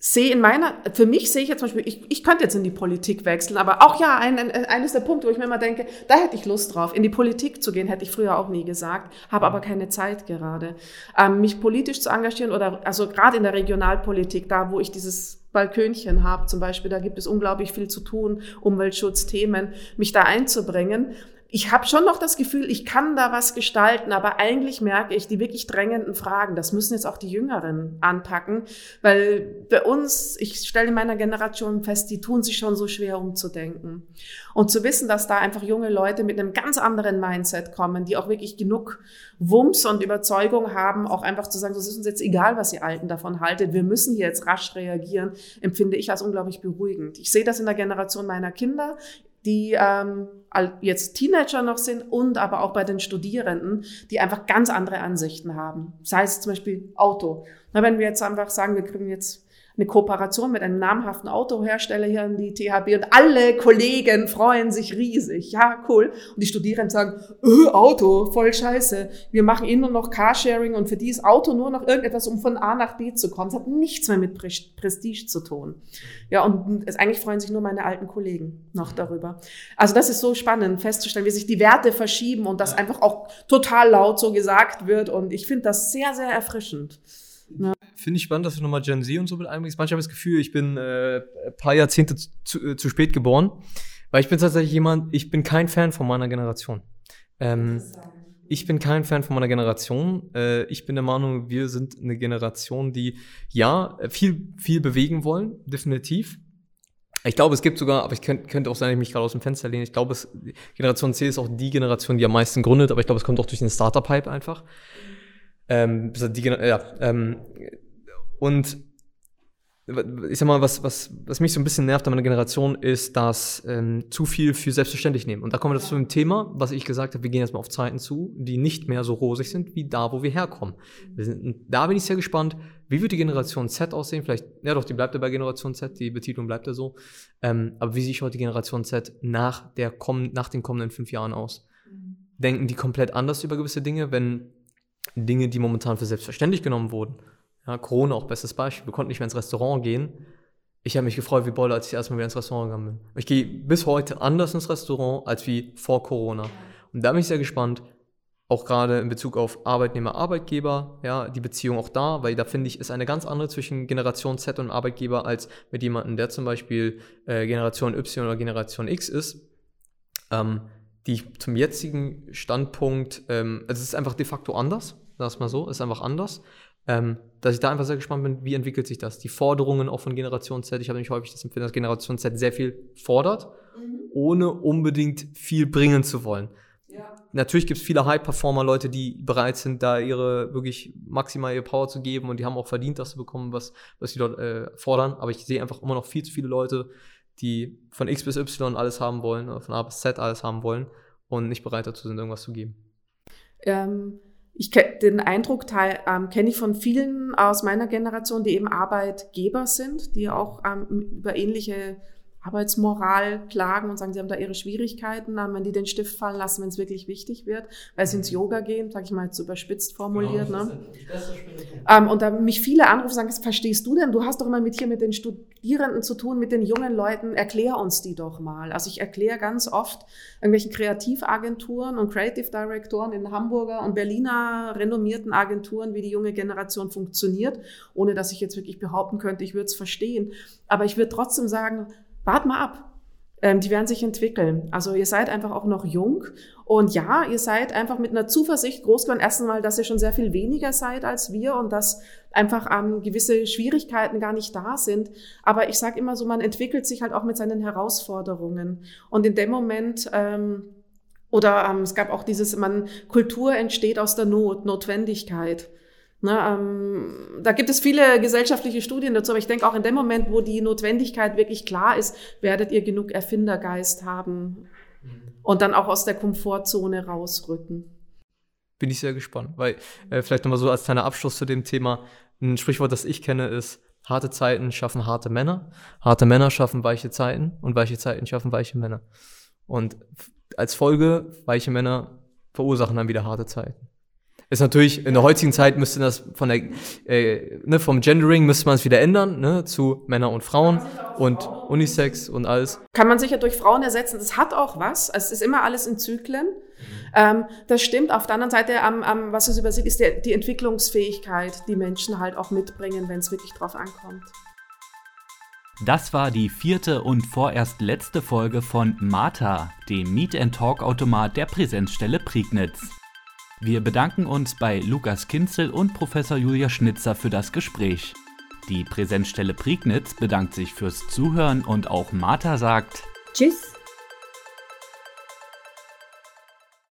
[SPEAKER 3] sehe in meiner, für mich sehe ich jetzt zum Beispiel, ich, ich könnte jetzt in die Politik wechseln, aber auch ja, ein, ein, eines der Punkte, wo ich mir immer denke, da hätte ich Lust drauf. In die Politik zu gehen, hätte ich früher auch nie gesagt, habe aber keine Zeit gerade. Ähm, mich politisch zu engagieren oder, also gerade in der Regionalpolitik, da wo ich dieses Balkönchen habe zum Beispiel, da gibt es unglaublich viel zu tun, Umweltschutzthemen, mich da einzubringen ich habe schon noch das Gefühl, ich kann da was gestalten, aber eigentlich merke ich die wirklich drängenden Fragen. Das müssen jetzt auch die Jüngeren anpacken, weil bei uns, ich stelle in meiner Generation fest, die tun sich schon so schwer umzudenken. Und zu wissen, dass da einfach junge Leute mit einem ganz anderen Mindset kommen, die auch wirklich genug Wumms und Überzeugung haben, auch einfach zu sagen, es ist uns jetzt egal, was ihr Alten davon haltet, wir müssen hier jetzt rasch reagieren, empfinde ich als unglaublich beruhigend. Ich sehe das in der Generation meiner Kinder die ähm, jetzt Teenager noch sind und aber auch bei den Studierenden, die einfach ganz andere Ansichten haben. Sei es zum Beispiel Auto. Na, wenn wir jetzt einfach sagen, wir kriegen jetzt eine Kooperation mit einem namhaften Autohersteller hier in die THB und alle Kollegen freuen sich riesig. Ja, cool. Und die Studierenden sagen, öh, Auto, voll scheiße. Wir machen eh nur noch Carsharing und für die ist Auto nur noch irgendetwas, um von A nach B zu kommen. Es hat nichts mehr mit Prestige zu tun. Ja, und es, eigentlich freuen sich nur meine alten Kollegen noch darüber. Also das ist so spannend festzustellen, wie sich die Werte verschieben und das einfach auch total laut so gesagt wird. Und ich finde das sehr, sehr erfrischend.
[SPEAKER 2] Ja. Finde ich spannend, dass du nochmal Gen Z und so mit einbringst. Manchmal habe ich das Gefühl, ich bin äh, ein paar Jahrzehnte zu, äh, zu spät geboren. Weil ich bin tatsächlich jemand, ich bin kein Fan von meiner Generation. Ähm, ich bin kein Fan von meiner Generation. Äh, ich bin der Meinung, wir sind eine Generation, die ja viel, viel bewegen wollen, definitiv. Ich glaube, es gibt sogar, aber ich könnte, könnte auch sein, dass ich mich gerade aus dem Fenster lehne. Ich glaube, es, Generation C ist auch die Generation, die am meisten gründet, aber ich glaube, es kommt auch durch den Startup-Hype einfach. Ähm, die, ja, ähm, und ich sag mal, was, was, was mich so ein bisschen nervt an meiner Generation ist, dass ähm, zu viel für selbstverständlich nehmen. Und da kommen wir zu dem Thema, was ich gesagt habe, wir gehen jetzt mal auf Zeiten zu, die nicht mehr so rosig sind wie da, wo wir herkommen. Wir sind, da bin ich sehr gespannt, wie wird die Generation Z aussehen? Vielleicht, ja doch, die bleibt ja bei Generation Z, die Betitelung bleibt ja so. Ähm, aber wie sieht heute die Generation Z nach, der, nach den kommenden fünf Jahren aus? Denken die komplett anders über gewisse Dinge, wenn Dinge, die momentan für selbstverständlich genommen wurden. Ja, Corona auch bestes Beispiel. Wir konnten nicht mehr ins Restaurant gehen. Ich habe mich gefreut wie Bolle, als ich erstmal wieder ins Restaurant gegangen bin. Ich gehe bis heute anders ins Restaurant als wie vor Corona. Und da bin ich sehr gespannt, auch gerade in Bezug auf Arbeitnehmer, Arbeitgeber, ja, die Beziehung auch da, weil da finde ich, ist eine ganz andere zwischen Generation Z und Arbeitgeber als mit jemandem, der zum Beispiel äh, Generation Y oder Generation X ist. Ähm, die zum jetzigen Standpunkt, ähm, also es ist einfach de facto anders, sag mal so, ist einfach anders. Ähm, dass ich da einfach sehr gespannt bin, wie entwickelt sich das? Die Forderungen auch von Generation Z. Ich habe nämlich häufig das Empfinden, dass Generation Z sehr viel fordert, mhm. ohne unbedingt viel bringen zu wollen. Ja. Natürlich gibt es viele High-Performer, Leute, die bereit sind, da ihre wirklich maximal ihre Power zu geben und die haben auch verdient, das zu bekommen, was, was sie dort äh, fordern. Aber ich sehe einfach immer noch viel zu viele Leute, die von X bis Y alles haben wollen, oder von A bis Z alles haben wollen und nicht bereit dazu sind, irgendwas zu geben.
[SPEAKER 3] Ähm, ich den Eindruck ähm, kenne ich von vielen aus meiner Generation, die eben Arbeitgeber sind, die auch ähm, über ähnliche Arbeitsmoral klagen und sagen, sie haben da ihre Schwierigkeiten, wenn die den Stift fallen lassen, wenn es wirklich wichtig wird, weil sie ins Yoga gehen, sage ich mal jetzt überspitzt formuliert. Genau, ne? Ähm, und da mich viele anrufen sagen, was verstehst du denn? Du hast doch immer mit hier mit den Studierenden zu tun, mit den jungen Leuten, erklär uns die doch mal. Also ich erkläre ganz oft irgendwelchen Kreativagenturen und Creative Directoren in Hamburger und Berliner renommierten Agenturen, wie die junge Generation funktioniert, ohne dass ich jetzt wirklich behaupten könnte, ich würde es verstehen. Aber ich würde trotzdem sagen, wart mal ab. ähm, die werden sich entwickeln. Also ihr seid einfach auch noch jung und ja, ihr seid einfach mit einer Zuversicht groß geworden. Erstens mal, dass ihr schon sehr viel weniger seid als wir und dass einfach ähm, gewisse Schwierigkeiten gar nicht da sind. Aber ich sage immer so, man entwickelt sich halt auch mit seinen Herausforderungen. Und in dem Moment ähm, oder ähm, es gab auch dieses, man Kultur entsteht aus der Not, Notwendigkeit. Ne, ähm, da gibt es viele gesellschaftliche Studien dazu, aber ich denke auch in dem Moment, wo die Notwendigkeit wirklich klar ist, werdet ihr genug Erfindergeist haben und dann auch aus der Komfortzone rausrücken.
[SPEAKER 2] Bin ich sehr gespannt, weil äh, vielleicht nochmal so als kleiner Abschluss zu dem Thema, ein Sprichwort, das ich kenne, ist, harte Zeiten schaffen harte Männer, harte Männer schaffen weiche Zeiten und weiche Zeiten schaffen weiche Männer. Und als Folge, weiche Männer verursachen dann wieder harte Zeiten. Ist natürlich, in der heutigen Zeit müsste das von der, äh, ne, vom Gendering müsste man es wieder ändern, ne, zu Männer und Frauen und Unisex und alles.
[SPEAKER 3] Kann man sicher durch Frauen ersetzen. Das hat auch was. Es ist immer alles in Zyklen. Ähm, das stimmt. Auf der anderen Seite, am, am, was es übersieht, ist der, die Entwicklungsfähigkeit, die Menschen halt auch mitbringen, wenn es wirklich drauf ankommt.
[SPEAKER 4] Das war die vierte und vorerst letzte Folge von Martha, dem Meet and Talk Automat der Präsenzstelle Prignitz. Wir bedanken uns bei Lukas Kinzel und Professor Julia Schnitzer für das Gespräch. Die Präsenzstelle Prignitz bedankt sich fürs Zuhören und auch Martha sagt
[SPEAKER 1] Tschüss.